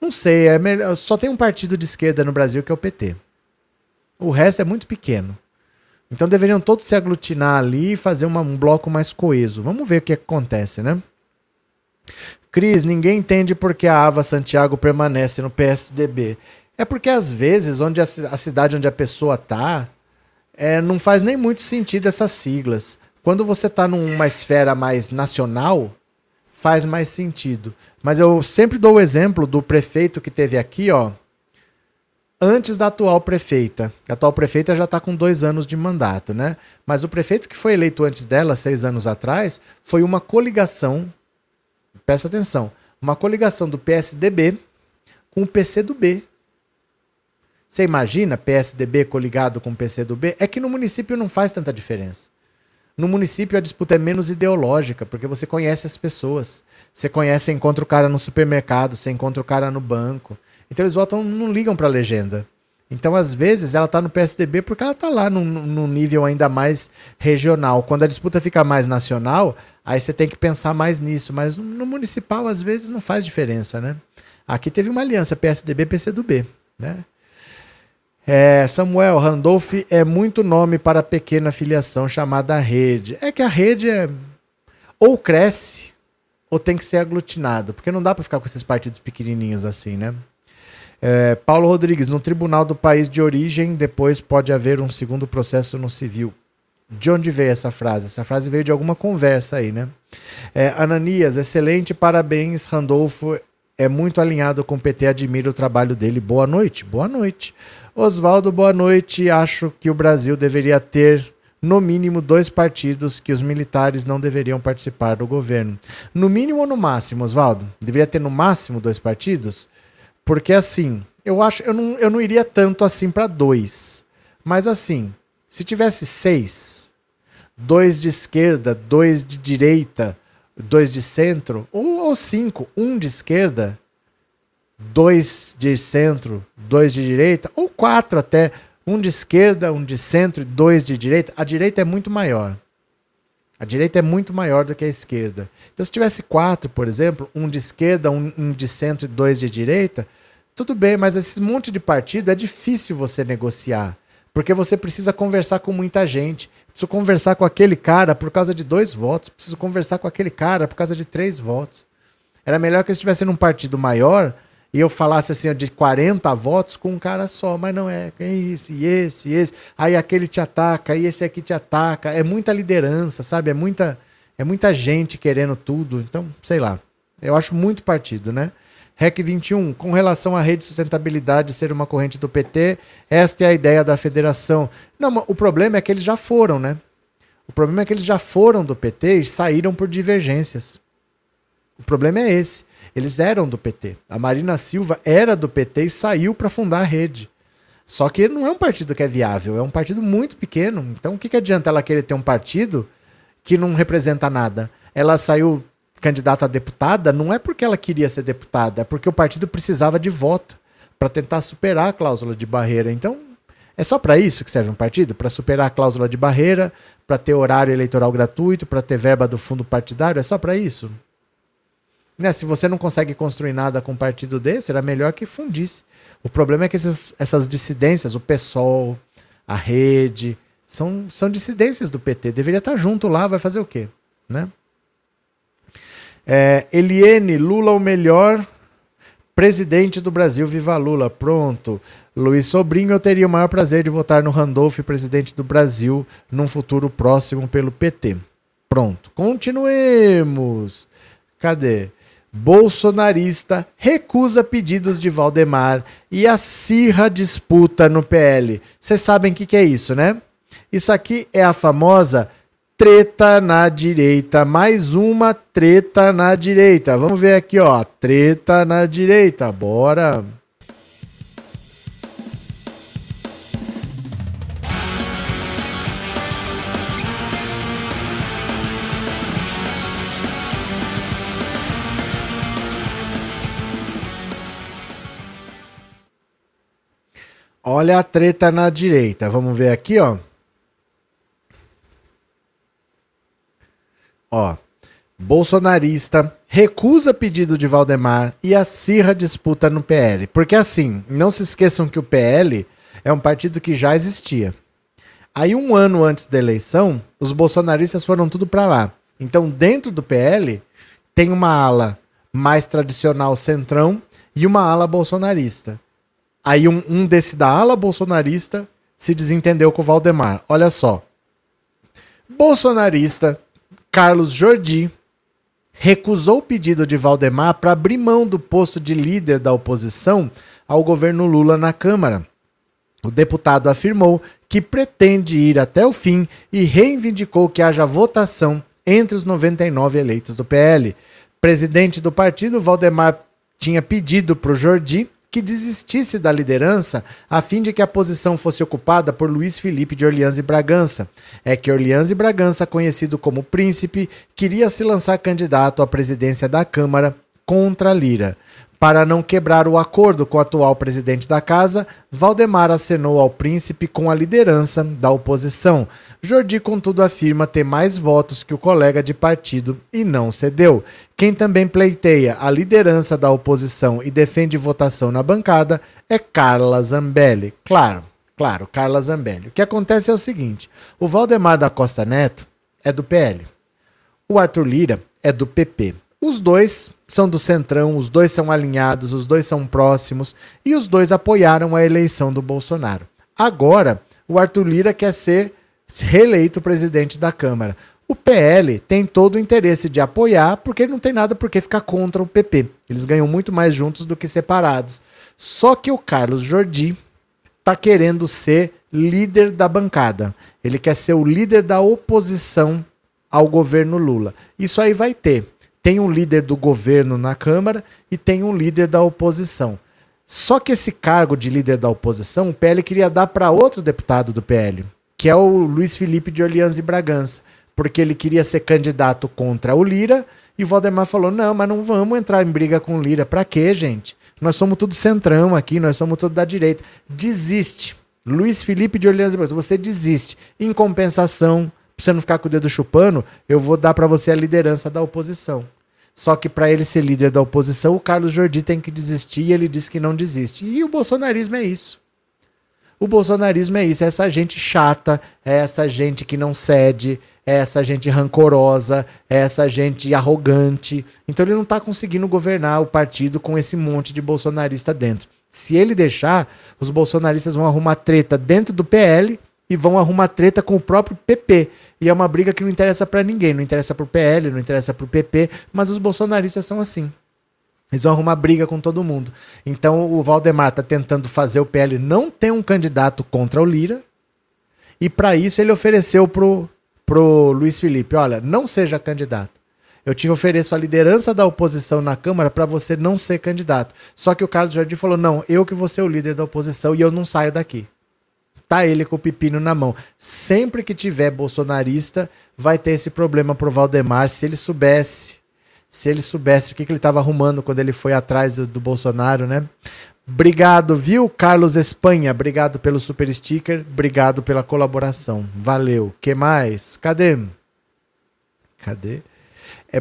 não sei. É melhor, só tem um partido de esquerda no Brasil que é o PT. O resto é muito pequeno. Então deveriam todos se aglutinar ali e fazer uma, um bloco mais coeso. Vamos ver o que acontece, né? Cris, ninguém entende por que a Ava Santiago permanece no PSDB. É porque às vezes, onde a, a cidade onde a pessoa tá, é, não faz nem muito sentido essas siglas. Quando você tá numa esfera mais nacional, faz mais sentido. Mas eu sempre dou o exemplo do prefeito que teve aqui, ó, antes da atual prefeita. A atual prefeita já está com dois anos de mandato, né? Mas o prefeito que foi eleito antes dela, seis anos atrás, foi uma coligação. Presta atenção, uma coligação do PSDB com o PCdoB. Você imagina PSDB coligado com PCdoB? É que no município não faz tanta diferença. No município a disputa é menos ideológica, porque você conhece as pessoas. Você conhece, encontra o cara no supermercado, você encontra o cara no banco. Então eles votam, não ligam para a legenda. Então, às vezes, ela está no PSDB porque ela está lá num, nível ainda mais regional. Quando a disputa fica mais nacional, aí você tem que pensar mais nisso. Mas no, no municipal, às vezes, não faz diferença, né? Aqui teve uma aliança PSDB-PCdoB, né? É, Samuel, Randolph é muito nome para pequena filiação chamada rede. É que a rede é ou cresce ou tem que ser aglutinado, porque não dá para ficar com esses partidos pequenininhos assim, né? É, Paulo Rodrigues, no tribunal do país de origem, depois pode haver um segundo processo no civil. De onde veio essa frase? Essa frase veio de alguma conversa aí, né? É, Ananias, excelente, parabéns, Randolfo. É muito alinhado com o PT, admiro o trabalho dele. Boa noite. Boa noite. Oswaldo, boa noite. Acho que o Brasil deveria ter, no mínimo, dois partidos que os militares não deveriam participar do governo. No mínimo ou no máximo, Oswaldo? Deveria ter no máximo dois partidos? Porque assim, eu acho, eu não, eu não iria tanto assim para dois. Mas assim, se tivesse seis, dois de esquerda, dois de direita, dois de centro, ou, ou cinco, um de esquerda, dois de centro, dois de direita, ou quatro até, um de esquerda, um de centro e dois de direita, a direita é muito maior. A direita é muito maior do que a esquerda. Então, se tivesse quatro, por exemplo, um de esquerda, um, um de centro e dois de direita, tudo bem, mas esse monte de partido é difícil você negociar. Porque você precisa conversar com muita gente. Preciso conversar com aquele cara por causa de dois votos. Preciso conversar com aquele cara por causa de três votos. Era melhor que eu estivesse num partido maior e eu falasse assim, de 40 votos com um cara só, mas não é, é esse, e esse, e esse. Aí aquele te ataca, aí esse aqui te ataca. É muita liderança, sabe? É muita, é muita gente querendo tudo. Então, sei lá. Eu acho muito partido, né? REC 21, com relação à rede de sustentabilidade ser uma corrente do PT, esta é a ideia da federação. Não, o problema é que eles já foram, né? O problema é que eles já foram do PT e saíram por divergências. O problema é esse. Eles eram do PT. A Marina Silva era do PT e saiu para fundar a rede. Só que não é um partido que é viável, é um partido muito pequeno. Então o que, que adianta ela querer ter um partido que não representa nada? Ela saiu candidata a deputada não é porque ela queria ser deputada, é porque o partido precisava de voto para tentar superar a cláusula de barreira. Então, é só para isso que serve um partido? Para superar a cláusula de barreira, para ter horário eleitoral gratuito, para ter verba do fundo partidário? É só para isso? Né? Se você não consegue construir nada com um partido desse, era melhor que fundisse. O problema é que esses, essas dissidências, o PSOL, a rede, são, são dissidências do PT. Deveria estar junto lá, vai fazer o quê? Né? É, Eliene, Lula o melhor presidente do Brasil, viva Lula. Pronto. Luiz Sobrinho, eu teria o maior prazer de votar no Randolph, presidente do Brasil, num futuro próximo pelo PT. Pronto. Continuemos. Cadê? Bolsonarista recusa pedidos de Valdemar e acirra disputa no PL. Vocês sabem o que, que é isso, né? Isso aqui é a famosa treta na direita. Mais uma treta na direita. Vamos ver aqui, ó. Treta na direita. Bora. Olha a treta na direita. Vamos ver aqui, ó. Ó. Bolsonarista recusa pedido de Valdemar e acirra disputa no PL. Porque assim, não se esqueçam que o PL é um partido que já existia. Aí um ano antes da eleição, os bolsonaristas foram tudo para lá. Então, dentro do PL, tem uma ala mais tradicional centrão e uma ala bolsonarista. Aí um, um desse da ala bolsonarista se desentendeu com o Valdemar. Olha só. Bolsonarista Carlos Jordi recusou o pedido de Valdemar para abrir mão do posto de líder da oposição ao governo Lula na Câmara. O deputado afirmou que pretende ir até o fim e reivindicou que haja votação entre os 99 eleitos do PL. Presidente do partido, Valdemar tinha pedido para o Jordi que desistisse da liderança a fim de que a posição fosse ocupada por Luiz Felipe de Orleans e Bragança. É que Orleans e Bragança, conhecido como Príncipe, queria se lançar candidato à presidência da Câmara contra Lira. Para não quebrar o acordo com o atual presidente da casa, Valdemar acenou ao príncipe com a liderança da oposição. Jordi, contudo, afirma ter mais votos que o colega de partido e não cedeu. Quem também pleiteia a liderança da oposição e defende votação na bancada é Carla Zambelli. Claro, claro, Carla Zambelli. O que acontece é o seguinte: o Valdemar da Costa Neto é do PL, o Arthur Lira é do PP. Os dois são do Centrão, os dois são alinhados, os dois são próximos e os dois apoiaram a eleição do Bolsonaro. Agora, o Arthur Lira quer ser reeleito presidente da Câmara. O PL tem todo o interesse de apoiar, porque não tem nada por que ficar contra o PP. Eles ganham muito mais juntos do que separados. Só que o Carlos Jordi está querendo ser líder da bancada. Ele quer ser o líder da oposição ao governo Lula. Isso aí vai ter tem um líder do governo na Câmara e tem um líder da oposição. Só que esse cargo de líder da oposição, o PL queria dar para outro deputado do PL, que é o Luiz Felipe de Orleans e Bragança, porque ele queria ser candidato contra o Lira e o Valdemar falou: "Não, mas não vamos entrar em briga com o Lira, para quê, gente? Nós somos tudo centrão aqui, nós somos tudo da direita. Desiste. Luiz Felipe de Orleans e Bragança, você desiste. Em compensação, pra você não ficar com o dedo chupando, eu vou dar para você a liderança da oposição. Só que para ele ser líder da oposição, o Carlos Jordi tem que desistir e ele diz que não desiste. E o bolsonarismo é isso. O bolsonarismo é isso, é essa gente chata, é essa gente que não cede, é essa gente rancorosa, é essa gente arrogante. Então ele não está conseguindo governar o partido com esse monte de bolsonarista dentro. Se ele deixar, os bolsonaristas vão arrumar treta dentro do PL e vão arrumar treta com o próprio PP. E é uma briga que não interessa para ninguém, não interessa pro PL, não interessa pro PP, mas os bolsonaristas são assim. Eles vão arrumar briga com todo mundo. Então o Valdemar tá tentando fazer o PL não ter um candidato contra o Lira. E para isso ele ofereceu pro, pro Luiz Felipe, olha, não seja candidato. Eu te ofereço a liderança da oposição na Câmara para você não ser candidato. Só que o Carlos Jardim falou: não, eu que vou ser o líder da oposição e eu não saio daqui tá ele com o pepino na mão. Sempre que tiver bolsonarista, vai ter esse problema pro Valdemar. Se ele soubesse, se ele soubesse o que, que ele estava arrumando quando ele foi atrás do, do, Bolsonaro, né? Obrigado, viu, Carlos Espanha? Obrigado pelo super sticker, obrigado pela colaboração. Valeu. Que mais? Cadê? Cadê? É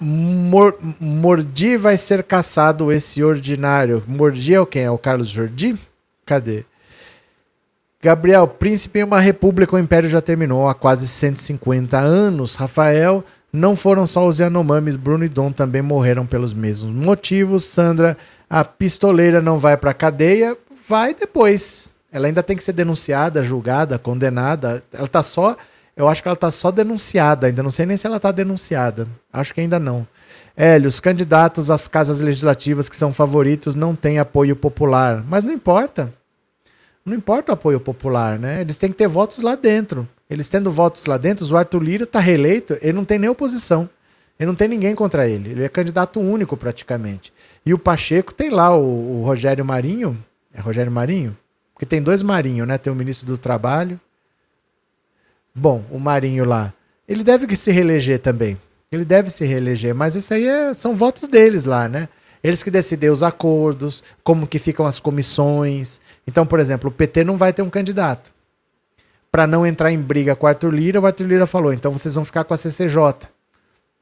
Mor Mordi vai ser caçado esse ordinário. Mordi é o quem? É o Carlos Jordi? Cadê? Gabriel, príncipe em uma república, o império já terminou há quase 150 anos. Rafael, não foram só os Yanomamis, Bruno e Dom também morreram pelos mesmos motivos. Sandra, a pistoleira não vai para cadeia, vai depois. Ela ainda tem que ser denunciada, julgada, condenada. Ela tá só, eu acho que ela tá só denunciada, ainda não sei nem se ela tá denunciada. Acho que ainda não. Hélio, os candidatos às casas legislativas que são favoritos não têm apoio popular, mas não importa. Não importa o apoio popular, né? Eles têm que ter votos lá dentro. Eles tendo votos lá dentro, o Arthur Lira está reeleito, ele não tem nem oposição. Ele não tem ninguém contra ele. Ele é candidato único praticamente. E o Pacheco tem lá o, o Rogério Marinho. É Rogério Marinho? Porque tem dois Marinho, né? Tem o ministro do Trabalho. Bom, o Marinho lá. Ele deve se reeleger também. Ele deve se reeleger, mas isso aí é, são votos deles lá, né? Eles que decidem os acordos, como que ficam as comissões. Então, por exemplo, o PT não vai ter um candidato. Para não entrar em briga com o Arthur Lira, o Arthur Lira falou: então vocês vão ficar com a CCJ.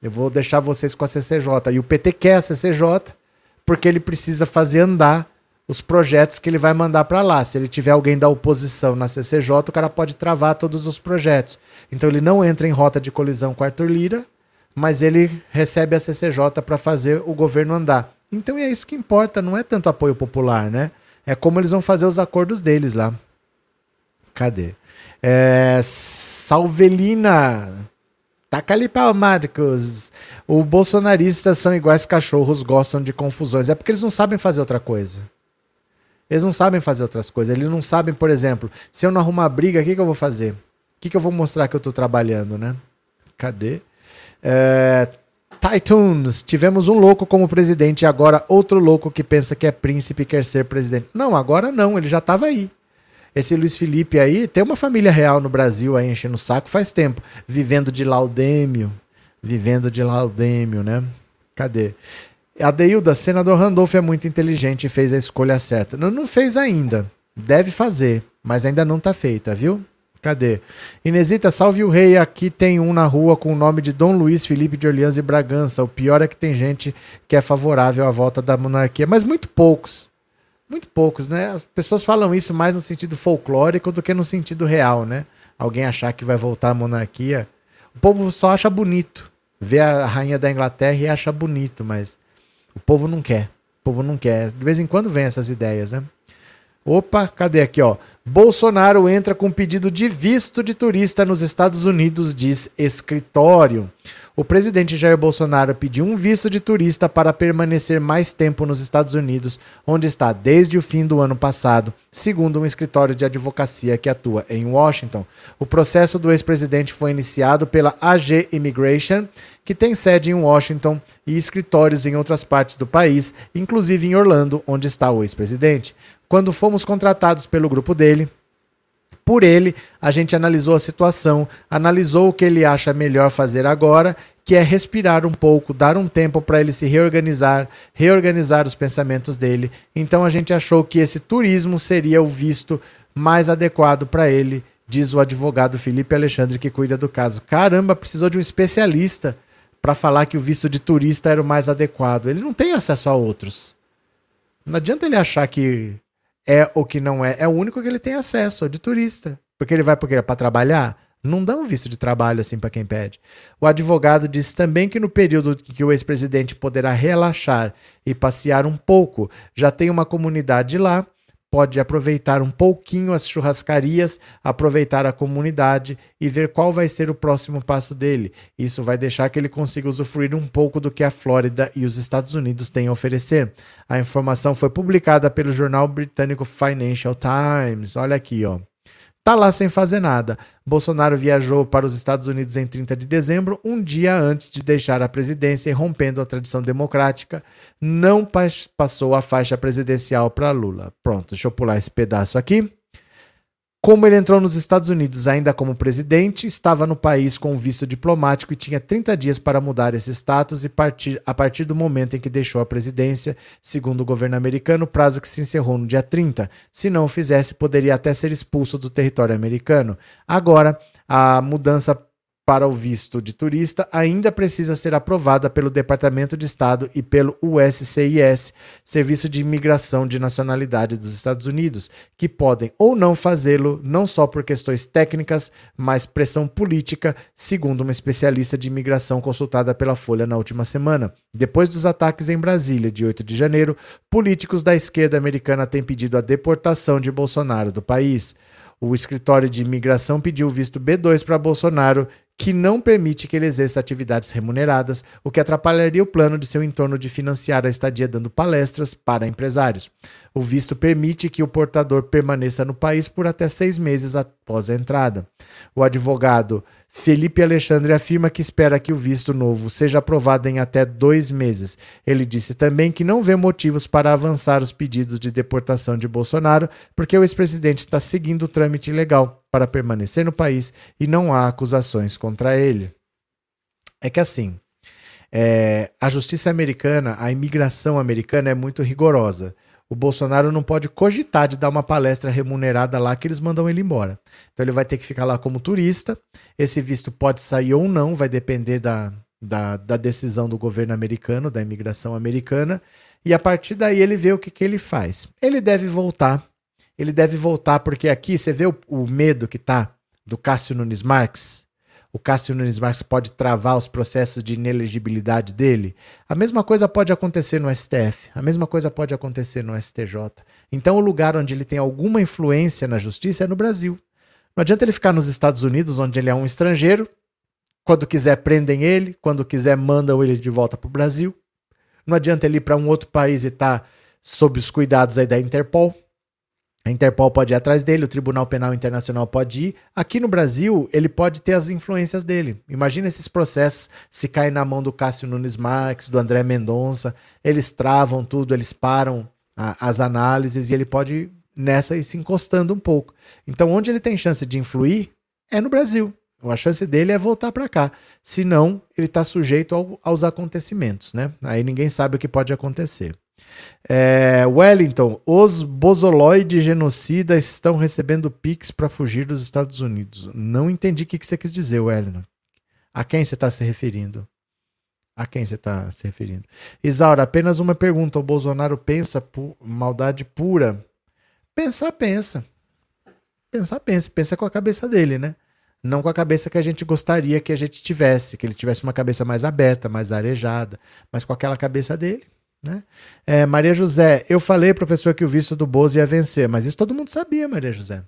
Eu vou deixar vocês com a CCJ. E o PT quer a CCJ porque ele precisa fazer andar os projetos que ele vai mandar para lá. Se ele tiver alguém da oposição na CCJ, o cara pode travar todos os projetos. Então ele não entra em rota de colisão com Arthur Lira mas ele recebe a CCJ para fazer o governo andar. Então é isso que importa, não é tanto apoio popular, né? É como eles vão fazer os acordos deles lá. Cadê? É, Salvelina. Taca ali pau, Marcos. Os bolsonaristas são iguais cachorros, gostam de confusões. É porque eles não sabem fazer outra coisa. Eles não sabem fazer outras coisas. Eles não sabem, por exemplo, se eu não arrumar briga, o que, que eu vou fazer? O que, que eu vou mostrar que eu estou trabalhando, né? Cadê? É, Titans, tivemos um louco como presidente e agora outro louco que pensa que é príncipe e quer ser presidente. Não, agora não, ele já estava aí. Esse Luiz Felipe aí tem uma família real no Brasil aí enchendo o saco faz tempo, vivendo de laudêmio, vivendo de laudêmio, né? Cadê? Adeilda, senador Randolph é muito inteligente e fez a escolha certa. Não, não fez ainda. Deve fazer, mas ainda não está feita, viu? Cadê? Inesita, salve o rei. Aqui tem um na rua com o nome de Dom Luiz Felipe de Orleans e Bragança. O pior é que tem gente que é favorável à volta da monarquia, mas muito poucos. Muito poucos, né? As pessoas falam isso mais no sentido folclórico do que no sentido real, né? Alguém achar que vai voltar a monarquia. O povo só acha bonito. Vê a rainha da Inglaterra e acha bonito, mas o povo não quer. O povo não quer. De vez em quando vem essas ideias, né? Opa, cadê aqui, ó? Bolsonaro entra com pedido de visto de turista nos Estados Unidos, diz escritório. O presidente Jair Bolsonaro pediu um visto de turista para permanecer mais tempo nos Estados Unidos, onde está desde o fim do ano passado, segundo um escritório de advocacia que atua em Washington. O processo do ex-presidente foi iniciado pela AG Immigration, que tem sede em Washington e escritórios em outras partes do país, inclusive em Orlando, onde está o ex-presidente. Quando fomos contratados pelo grupo dele, por ele, a gente analisou a situação, analisou o que ele acha melhor fazer agora, que é respirar um pouco, dar um tempo para ele se reorganizar, reorganizar os pensamentos dele. Então a gente achou que esse turismo seria o visto mais adequado para ele, diz o advogado Felipe Alexandre que cuida do caso. Caramba, precisou de um especialista para falar que o visto de turista era o mais adequado. Ele não tem acesso a outros. Não adianta ele achar que é o que não é. É o único que ele tem acesso, de turista. Porque ele vai porque é para trabalhar? Não dá um visto de trabalho assim para quem pede. O advogado disse também que no período que o ex-presidente poderá relaxar e passear um pouco, já tem uma comunidade lá pode aproveitar um pouquinho as churrascarias, aproveitar a comunidade e ver qual vai ser o próximo passo dele. Isso vai deixar que ele consiga usufruir um pouco do que a Flórida e os Estados Unidos têm a oferecer. A informação foi publicada pelo jornal britânico Financial Times. Olha aqui, ó tá lá sem fazer nada. Bolsonaro viajou para os Estados Unidos em 30 de dezembro, um dia antes de deixar a presidência e rompendo a tradição democrática, não passou a faixa presidencial para Lula. Pronto, deixa eu pular esse pedaço aqui. Como ele entrou nos Estados Unidos ainda como presidente, estava no país com visto diplomático e tinha 30 dias para mudar esse status e partir, a partir do momento em que deixou a presidência, segundo o governo americano, prazo que se encerrou no dia 30. Se não o fizesse, poderia até ser expulso do território americano. Agora, a mudança para o visto de turista ainda precisa ser aprovada pelo Departamento de Estado e pelo USCIS, Serviço de Imigração de Nacionalidade dos Estados Unidos, que podem ou não fazê-lo, não só por questões técnicas, mas pressão política, segundo uma especialista de imigração consultada pela Folha na última semana. Depois dos ataques em Brasília, de 8 de janeiro, políticos da esquerda americana têm pedido a deportação de Bolsonaro do país. O escritório de imigração pediu visto B2 para Bolsonaro que não permite que ele exerça atividades remuneradas, o que atrapalharia o plano de seu entorno de financiar a estadia dando palestras para empresários. O visto permite que o portador permaneça no país por até seis meses após a entrada. O advogado Felipe Alexandre afirma que espera que o visto novo seja aprovado em até dois meses. Ele disse também que não vê motivos para avançar os pedidos de deportação de Bolsonaro, porque o ex-presidente está seguindo o trâmite legal para permanecer no país e não há acusações contra ele. É que assim, é, a justiça americana, a imigração americana é muito rigorosa o Bolsonaro não pode cogitar de dar uma palestra remunerada lá que eles mandam ele embora. Então ele vai ter que ficar lá como turista. Esse visto pode sair ou não, vai depender da, da, da decisão do governo americano, da imigração americana. E a partir daí ele vê o que, que ele faz. Ele deve voltar. Ele deve voltar porque aqui você vê o, o medo que tá do Cássio Nunes Marques. O Cássio Nunes Marques pode travar os processos de inelegibilidade dele? A mesma coisa pode acontecer no STF, a mesma coisa pode acontecer no STJ. Então, o lugar onde ele tem alguma influência na justiça é no Brasil. Não adianta ele ficar nos Estados Unidos, onde ele é um estrangeiro. Quando quiser, prendem ele. Quando quiser, mandam ele de volta para o Brasil. Não adianta ele ir para um outro país e estar tá sob os cuidados aí da Interpol. A Interpol pode ir atrás dele, o Tribunal Penal Internacional pode ir. Aqui no Brasil, ele pode ter as influências dele. Imagina esses processos se caem na mão do Cássio Nunes Marques, do André Mendonça. Eles travam tudo, eles param a, as análises e ele pode nessa ir se encostando um pouco. Então, onde ele tem chance de influir é no Brasil. A chance dele é voltar para cá. Senão, ele está sujeito ao, aos acontecimentos, né? Aí ninguém sabe o que pode acontecer. É, Wellington, os bozoloides genocidas estão recebendo Pix para fugir dos Estados Unidos. Não entendi o que, que você quis dizer, Wellington. A quem você está se referindo? A quem você está se referindo? Isaura, apenas uma pergunta. O Bolsonaro pensa pu maldade pura? Pensar, pensa. Pensar, pensa. Pensa com a cabeça dele, né? Não com a cabeça que a gente gostaria que a gente tivesse, que ele tivesse uma cabeça mais aberta, mais arejada, mas com aquela cabeça dele. Né? É, Maria José, eu falei, professor, que o visto do Bozo ia vencer, mas isso todo mundo sabia, Maria José.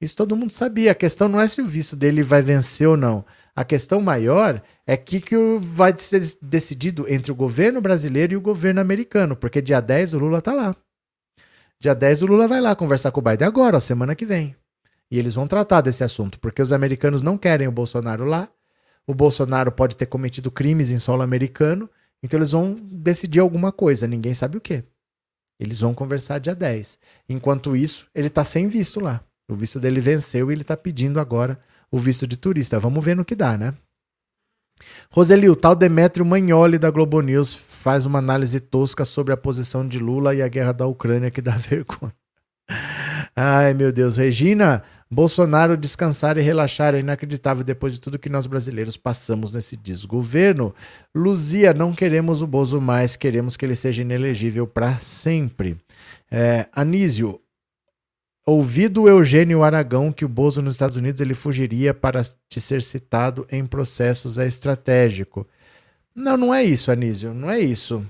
Isso todo mundo sabia. A questão não é se o visto dele vai vencer ou não. A questão maior é que, que vai ser decidido entre o governo brasileiro e o governo americano, porque dia 10 o Lula tá lá. Dia 10 o Lula vai lá conversar com o Biden agora, ó, semana que vem. E eles vão tratar desse assunto, porque os americanos não querem o Bolsonaro lá. O Bolsonaro pode ter cometido crimes em solo americano então eles vão decidir alguma coisa, ninguém sabe o que. Eles vão conversar dia 10. Enquanto isso, ele está sem visto lá. O visto dele venceu e ele está pedindo agora o visto de turista. Vamos ver no que dá, né? Roseli, o tal Demetrio Magnoli da Globo News faz uma análise tosca sobre a posição de Lula e a guerra da Ucrânia que dá *laughs* vergonha. Ai, meu Deus. Regina, Bolsonaro descansar e relaxar é inacreditável depois de tudo que nós brasileiros passamos nesse desgoverno. Luzia, não queremos o Bozo mais, queremos que ele seja inelegível para sempre. É, Anísio, ouvi do Eugênio Aragão que o Bozo nos Estados Unidos ele fugiria para te ser citado em processos é estratégico. Não, não é isso, Anísio, não é isso.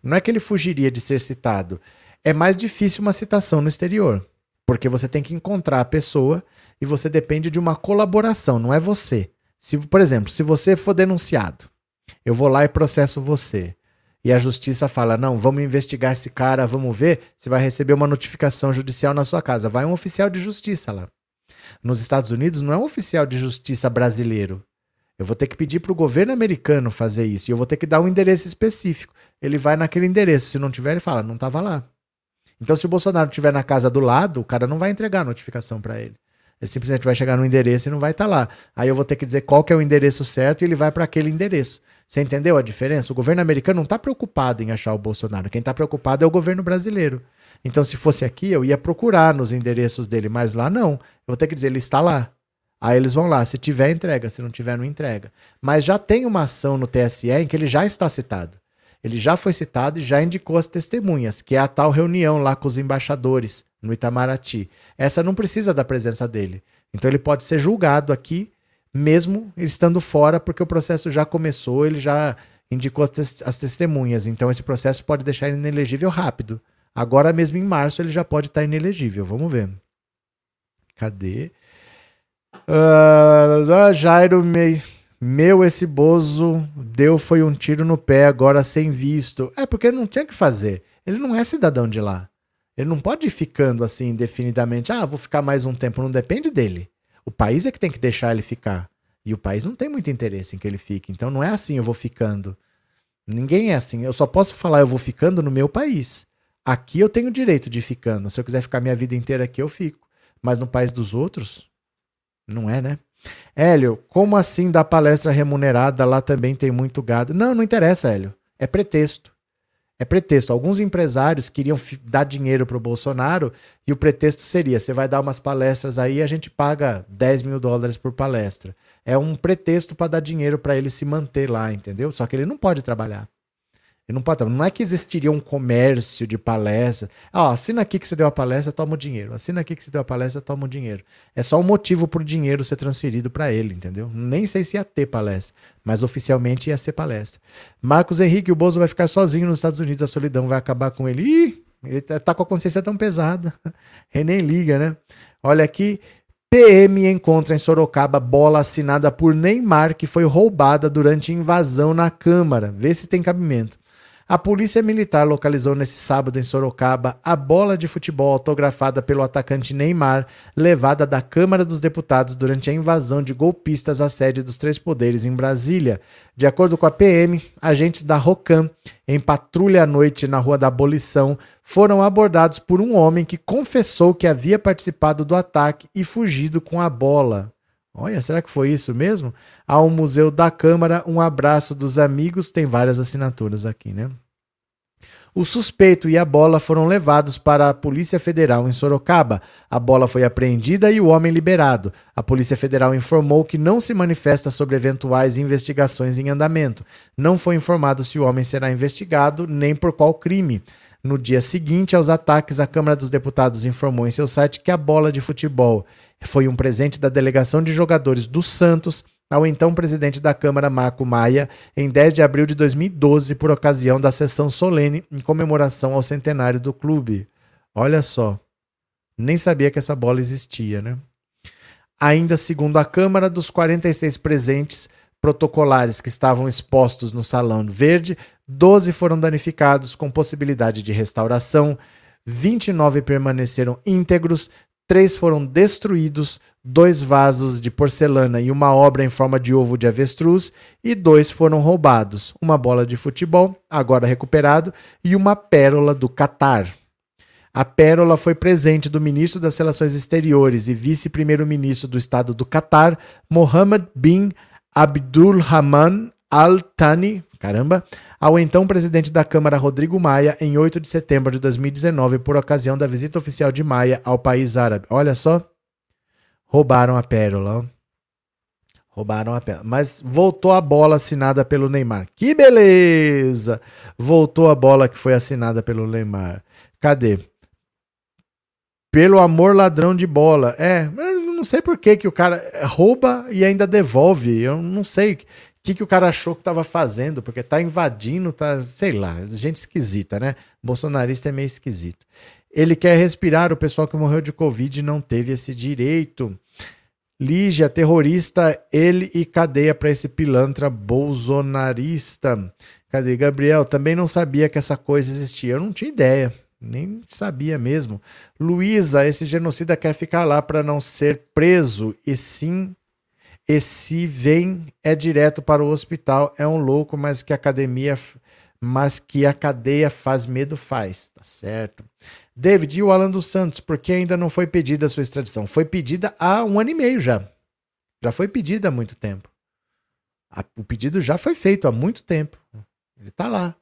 Não é que ele fugiria de ser citado. É mais difícil uma citação no exterior. Porque você tem que encontrar a pessoa e você depende de uma colaboração, não é você. Se, por exemplo, se você for denunciado, eu vou lá e processo você. E a justiça fala: não, vamos investigar esse cara, vamos ver. Você vai receber uma notificação judicial na sua casa. Vai um oficial de justiça lá. Nos Estados Unidos não é um oficial de justiça brasileiro. Eu vou ter que pedir para o governo americano fazer isso. E eu vou ter que dar um endereço específico. Ele vai naquele endereço. Se não tiver, ele fala: não estava lá. Então, se o Bolsonaro estiver na casa do lado, o cara não vai entregar a notificação para ele. Ele simplesmente vai chegar no endereço e não vai estar tá lá. Aí eu vou ter que dizer qual que é o endereço certo e ele vai para aquele endereço. Você entendeu a diferença? O governo americano não está preocupado em achar o Bolsonaro. Quem está preocupado é o governo brasileiro. Então, se fosse aqui, eu ia procurar nos endereços dele, mas lá não. Eu vou ter que dizer, ele está lá. Aí eles vão lá. Se tiver, entrega. Se não tiver, não entrega. Mas já tem uma ação no TSE em que ele já está citado. Ele já foi citado e já indicou as testemunhas, que é a tal reunião lá com os embaixadores no Itamaraty. Essa não precisa da presença dele. Então ele pode ser julgado aqui, mesmo estando fora, porque o processo já começou, ele já indicou as testemunhas. Então esse processo pode deixar ele inelegível rápido. Agora mesmo em março ele já pode estar inelegível. Vamos ver. Cadê? Uh, Jairo me meu, esse Bozo deu foi um tiro no pé agora sem visto. É porque ele não tinha que fazer. Ele não é cidadão de lá. Ele não pode ir ficando assim indefinidamente. Ah, vou ficar mais um tempo. Não depende dele. O país é que tem que deixar ele ficar. E o país não tem muito interesse em que ele fique. Então não é assim, eu vou ficando. Ninguém é assim. Eu só posso falar eu vou ficando no meu país. Aqui eu tenho direito de ir ficando. Se eu quiser ficar minha vida inteira aqui, eu fico. Mas no país dos outros, não é, né? Hélio, como assim dar palestra remunerada? Lá também tem muito gado. Não, não interessa, Hélio. É pretexto. É pretexto. Alguns empresários queriam dar dinheiro para o Bolsonaro e o pretexto seria: você vai dar umas palestras aí a gente paga 10 mil dólares por palestra. É um pretexto para dar dinheiro para ele se manter lá, entendeu? Só que ele não pode trabalhar. Não pode. Não é que existiria um comércio de palestra. Ah, assina aqui que você deu a palestra, toma o dinheiro. Assina aqui que você deu a palestra, toma o dinheiro. É só um motivo para o dinheiro ser transferido para ele, entendeu? Nem sei se ia ter palestra, mas oficialmente ia ser palestra. Marcos Henrique, o Bozo vai ficar sozinho nos Estados Unidos, a solidão vai acabar com ele. Ih, ele tá, tá com a consciência tão pesada. *laughs* Nem liga, né? Olha aqui, PM encontra em Sorocaba bola assinada por Neymar que foi roubada durante invasão na Câmara. Vê se tem cabimento. A polícia militar localizou nesse sábado em Sorocaba a bola de futebol autografada pelo atacante Neymar, levada da Câmara dos Deputados durante a invasão de golpistas à sede dos Três Poderes em Brasília. De acordo com a PM, agentes da ROCAM, em patrulha à noite na Rua da Abolição, foram abordados por um homem que confessou que havia participado do ataque e fugido com a bola. Olha, será que foi isso mesmo? Ao Museu da Câmara, um abraço dos amigos. Tem várias assinaturas aqui, né? O suspeito e a bola foram levados para a Polícia Federal em Sorocaba. A bola foi apreendida e o homem liberado. A Polícia Federal informou que não se manifesta sobre eventuais investigações em andamento. Não foi informado se o homem será investigado nem por qual crime. No dia seguinte aos ataques, a Câmara dos Deputados informou em seu site que a bola de futebol foi um presente da delegação de jogadores do Santos ao então presidente da Câmara, Marco Maia, em 10 de abril de 2012, por ocasião da sessão solene em comemoração ao centenário do clube. Olha só, nem sabia que essa bola existia, né? Ainda segundo a Câmara, dos 46 presentes protocolares que estavam expostos no Salão Verde, 12 foram danificados com possibilidade de restauração, 29 permaneceram íntegros, três foram destruídos, dois vasos de porcelana e uma obra em forma de ovo de avestruz, e dois foram roubados: uma bola de futebol, agora recuperado, e uma pérola do Catar. A pérola foi presente do ministro das Relações Exteriores e vice-primeiro-ministro do Estado do Catar, Mohammed bin Abdulrahman Al Thani, caramba, ao então presidente da Câmara Rodrigo Maia em 8 de setembro de 2019 por ocasião da visita oficial de Maia ao país árabe. Olha só, roubaram a pérola. Roubaram a pérola. Mas voltou a bola assinada pelo Neymar. Que beleza! Voltou a bola que foi assinada pelo Neymar. Cadê? Pelo amor ladrão de bola. É, não sei por que, que o cara rouba e ainda devolve. Eu não sei que, que o cara achou que estava fazendo, porque tá invadindo, tá, sei lá, gente esquisita, né? Bolsonarista é meio esquisito. Ele quer respirar, o pessoal que morreu de Covid não teve esse direito. Lígia, terrorista, ele e cadeia para esse pilantra bolsonarista. Cadê Gabriel? Também não sabia que essa coisa existia. Eu não tinha ideia. Nem sabia mesmo. Luísa, esse genocida quer ficar lá para não ser preso e sim e se vem é direto para o hospital. É um louco, mas que a academia, mas que a cadeia faz medo faz, tá certo? David e o Alan dos Santos, por que ainda não foi pedida a sua extradição? Foi pedida há um ano e meio já. Já foi pedida há muito tempo. O pedido já foi feito há muito tempo. Ele está lá.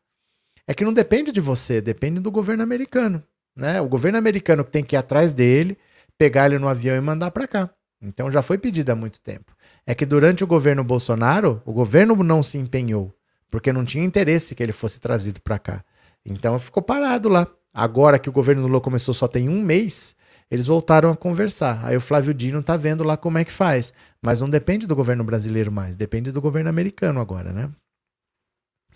É que não depende de você, depende do governo americano. Né? O governo americano tem que ir atrás dele, pegar ele no avião e mandar para cá. Então já foi pedido há muito tempo. É que durante o governo Bolsonaro, o governo não se empenhou, porque não tinha interesse que ele fosse trazido para cá. Então ficou parado lá. Agora que o governo Lula começou só tem um mês, eles voltaram a conversar. Aí o Flávio Dino tá vendo lá como é que faz. Mas não depende do governo brasileiro mais, depende do governo americano agora, né?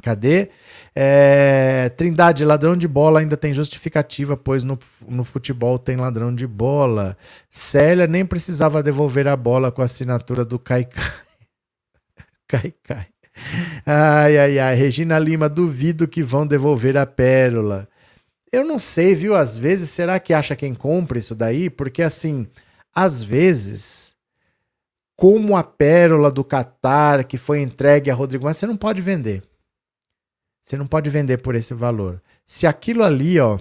Cadê? É, Trindade, ladrão de bola ainda tem justificativa, pois no, no futebol tem ladrão de bola. Célia nem precisava devolver a bola com a assinatura do Caicai. Caicai. *laughs* Ai, ai, ai. Regina Lima, duvido que vão devolver a pérola. Eu não sei, viu? Às vezes, será que acha quem compra isso daí? Porque, assim, às vezes, como a pérola do Catar que foi entregue a Rodrigo, mas você não pode vender. Você não pode vender por esse valor. Se aquilo ali, ó.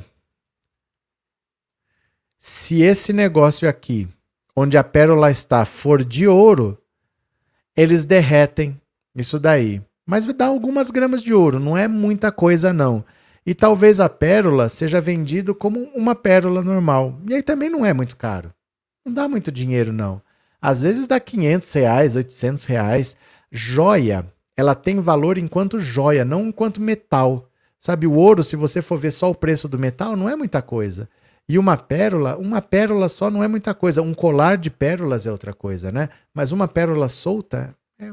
Se esse negócio aqui, onde a pérola está, for de ouro, eles derretem isso daí. Mas dá algumas gramas de ouro, não é muita coisa não. E talvez a pérola seja vendido como uma pérola normal. E aí também não é muito caro. Não dá muito dinheiro não. Às vezes dá 500 reais, 800 reais. Joia ela tem valor enquanto joia, não enquanto metal. Sabe, o ouro, se você for ver só o preço do metal, não é muita coisa. E uma pérola, uma pérola só não é muita coisa. Um colar de pérolas é outra coisa, né? Mas uma pérola solta é,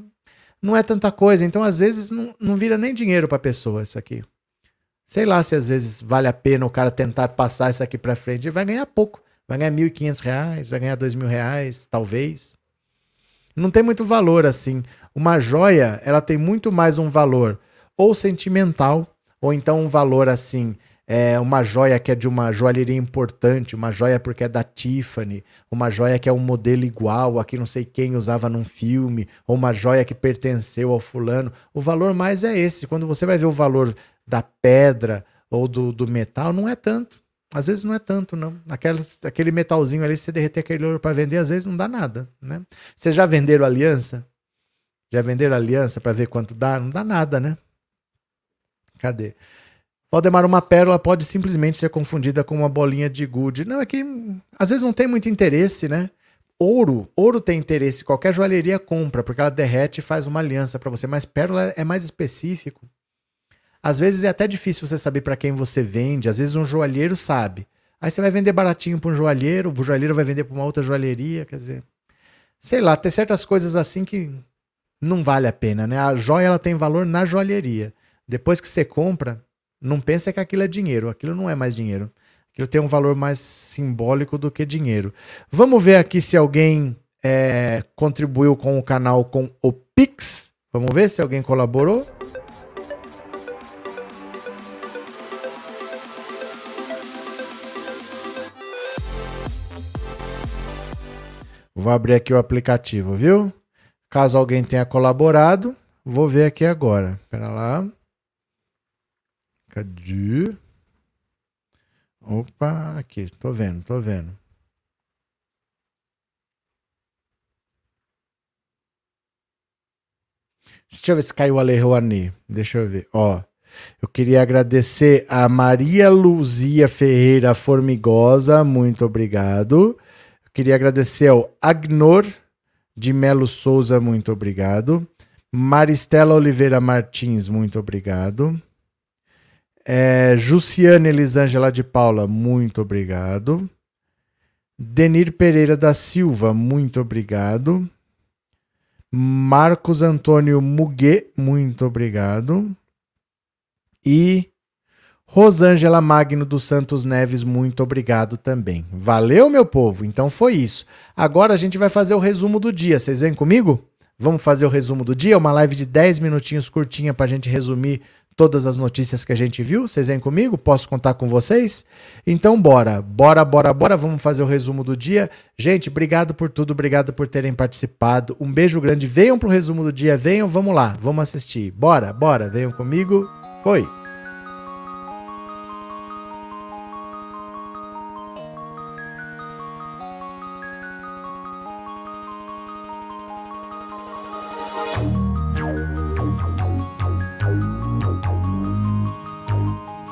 não é tanta coisa. Então, às vezes, não, não vira nem dinheiro para a pessoa isso aqui. Sei lá se às vezes vale a pena o cara tentar passar isso aqui para frente. Ele vai ganhar pouco. Vai ganhar R$ 1.500, vai ganhar R$ 2.000, talvez. Não tem muito valor assim. Uma joia, ela tem muito mais um valor ou sentimental, ou então um valor assim é uma joia que é de uma joalheria importante, uma joia porque é da Tiffany, uma joia que é um modelo igual a que não sei quem usava num filme, ou uma joia que pertenceu ao fulano. O valor mais é esse. Quando você vai ver o valor da pedra ou do, do metal, não é tanto. Às vezes não é tanto, não. Aquelas, aquele metalzinho ali, se você derreter aquele ouro para vender, às vezes não dá nada, né? Vocês já venderam aliança? Já venderam aliança para ver quanto dá? Não dá nada, né? Cadê? Valdemar, uma pérola pode simplesmente ser confundida com uma bolinha de gude. Não, é que às vezes não tem muito interesse, né? Ouro, ouro tem interesse, qualquer joalheria compra, porque ela derrete e faz uma aliança para você, mas pérola é mais específico. Às vezes é até difícil você saber para quem você vende, às vezes um joalheiro sabe. Aí você vai vender baratinho para um joalheiro, o joalheiro vai vender para uma outra joalheria, quer dizer, sei lá, tem certas coisas assim que não vale a pena, né? A joia ela tem valor na joalheria. Depois que você compra, não pensa que aquilo é dinheiro. Aquilo não é mais dinheiro. Aquilo tem um valor mais simbólico do que dinheiro. Vamos ver aqui se alguém é, contribuiu com o canal com o Pix. Vamos ver se alguém colaborou. Vou abrir aqui o aplicativo, viu? Caso alguém tenha colaborado, vou ver aqui agora. Espera lá. Cadê? Opa, aqui, tô vendo, tô vendo. Deixa eu ver se caiu a Lei Rouanet. Deixa eu ver. Ó, eu queria agradecer a Maria Luzia Ferreira Formigosa, muito obrigado. Eu queria agradecer ao Agnor de Melo Souza, muito obrigado. Maristela Oliveira Martins, muito obrigado. É, Jussiane Elisângela de Paula, muito obrigado. Denir Pereira da Silva, muito obrigado. Marcos Antônio Muguet, muito obrigado. E Rosângela Magno dos Santos Neves, muito obrigado também. Valeu, meu povo? Então foi isso. Agora a gente vai fazer o resumo do dia. Vocês vêm comigo? Vamos fazer o resumo do dia, uma live de 10 minutinhos curtinha para a gente resumir todas as notícias que a gente viu. Vocês vêm comigo? Posso contar com vocês? Então, bora, bora, bora, bora. Vamos fazer o resumo do dia. Gente, obrigado por tudo, obrigado por terem participado. Um beijo grande. Venham para o resumo do dia, venham, vamos lá, vamos assistir. Bora, bora, venham comigo. Foi.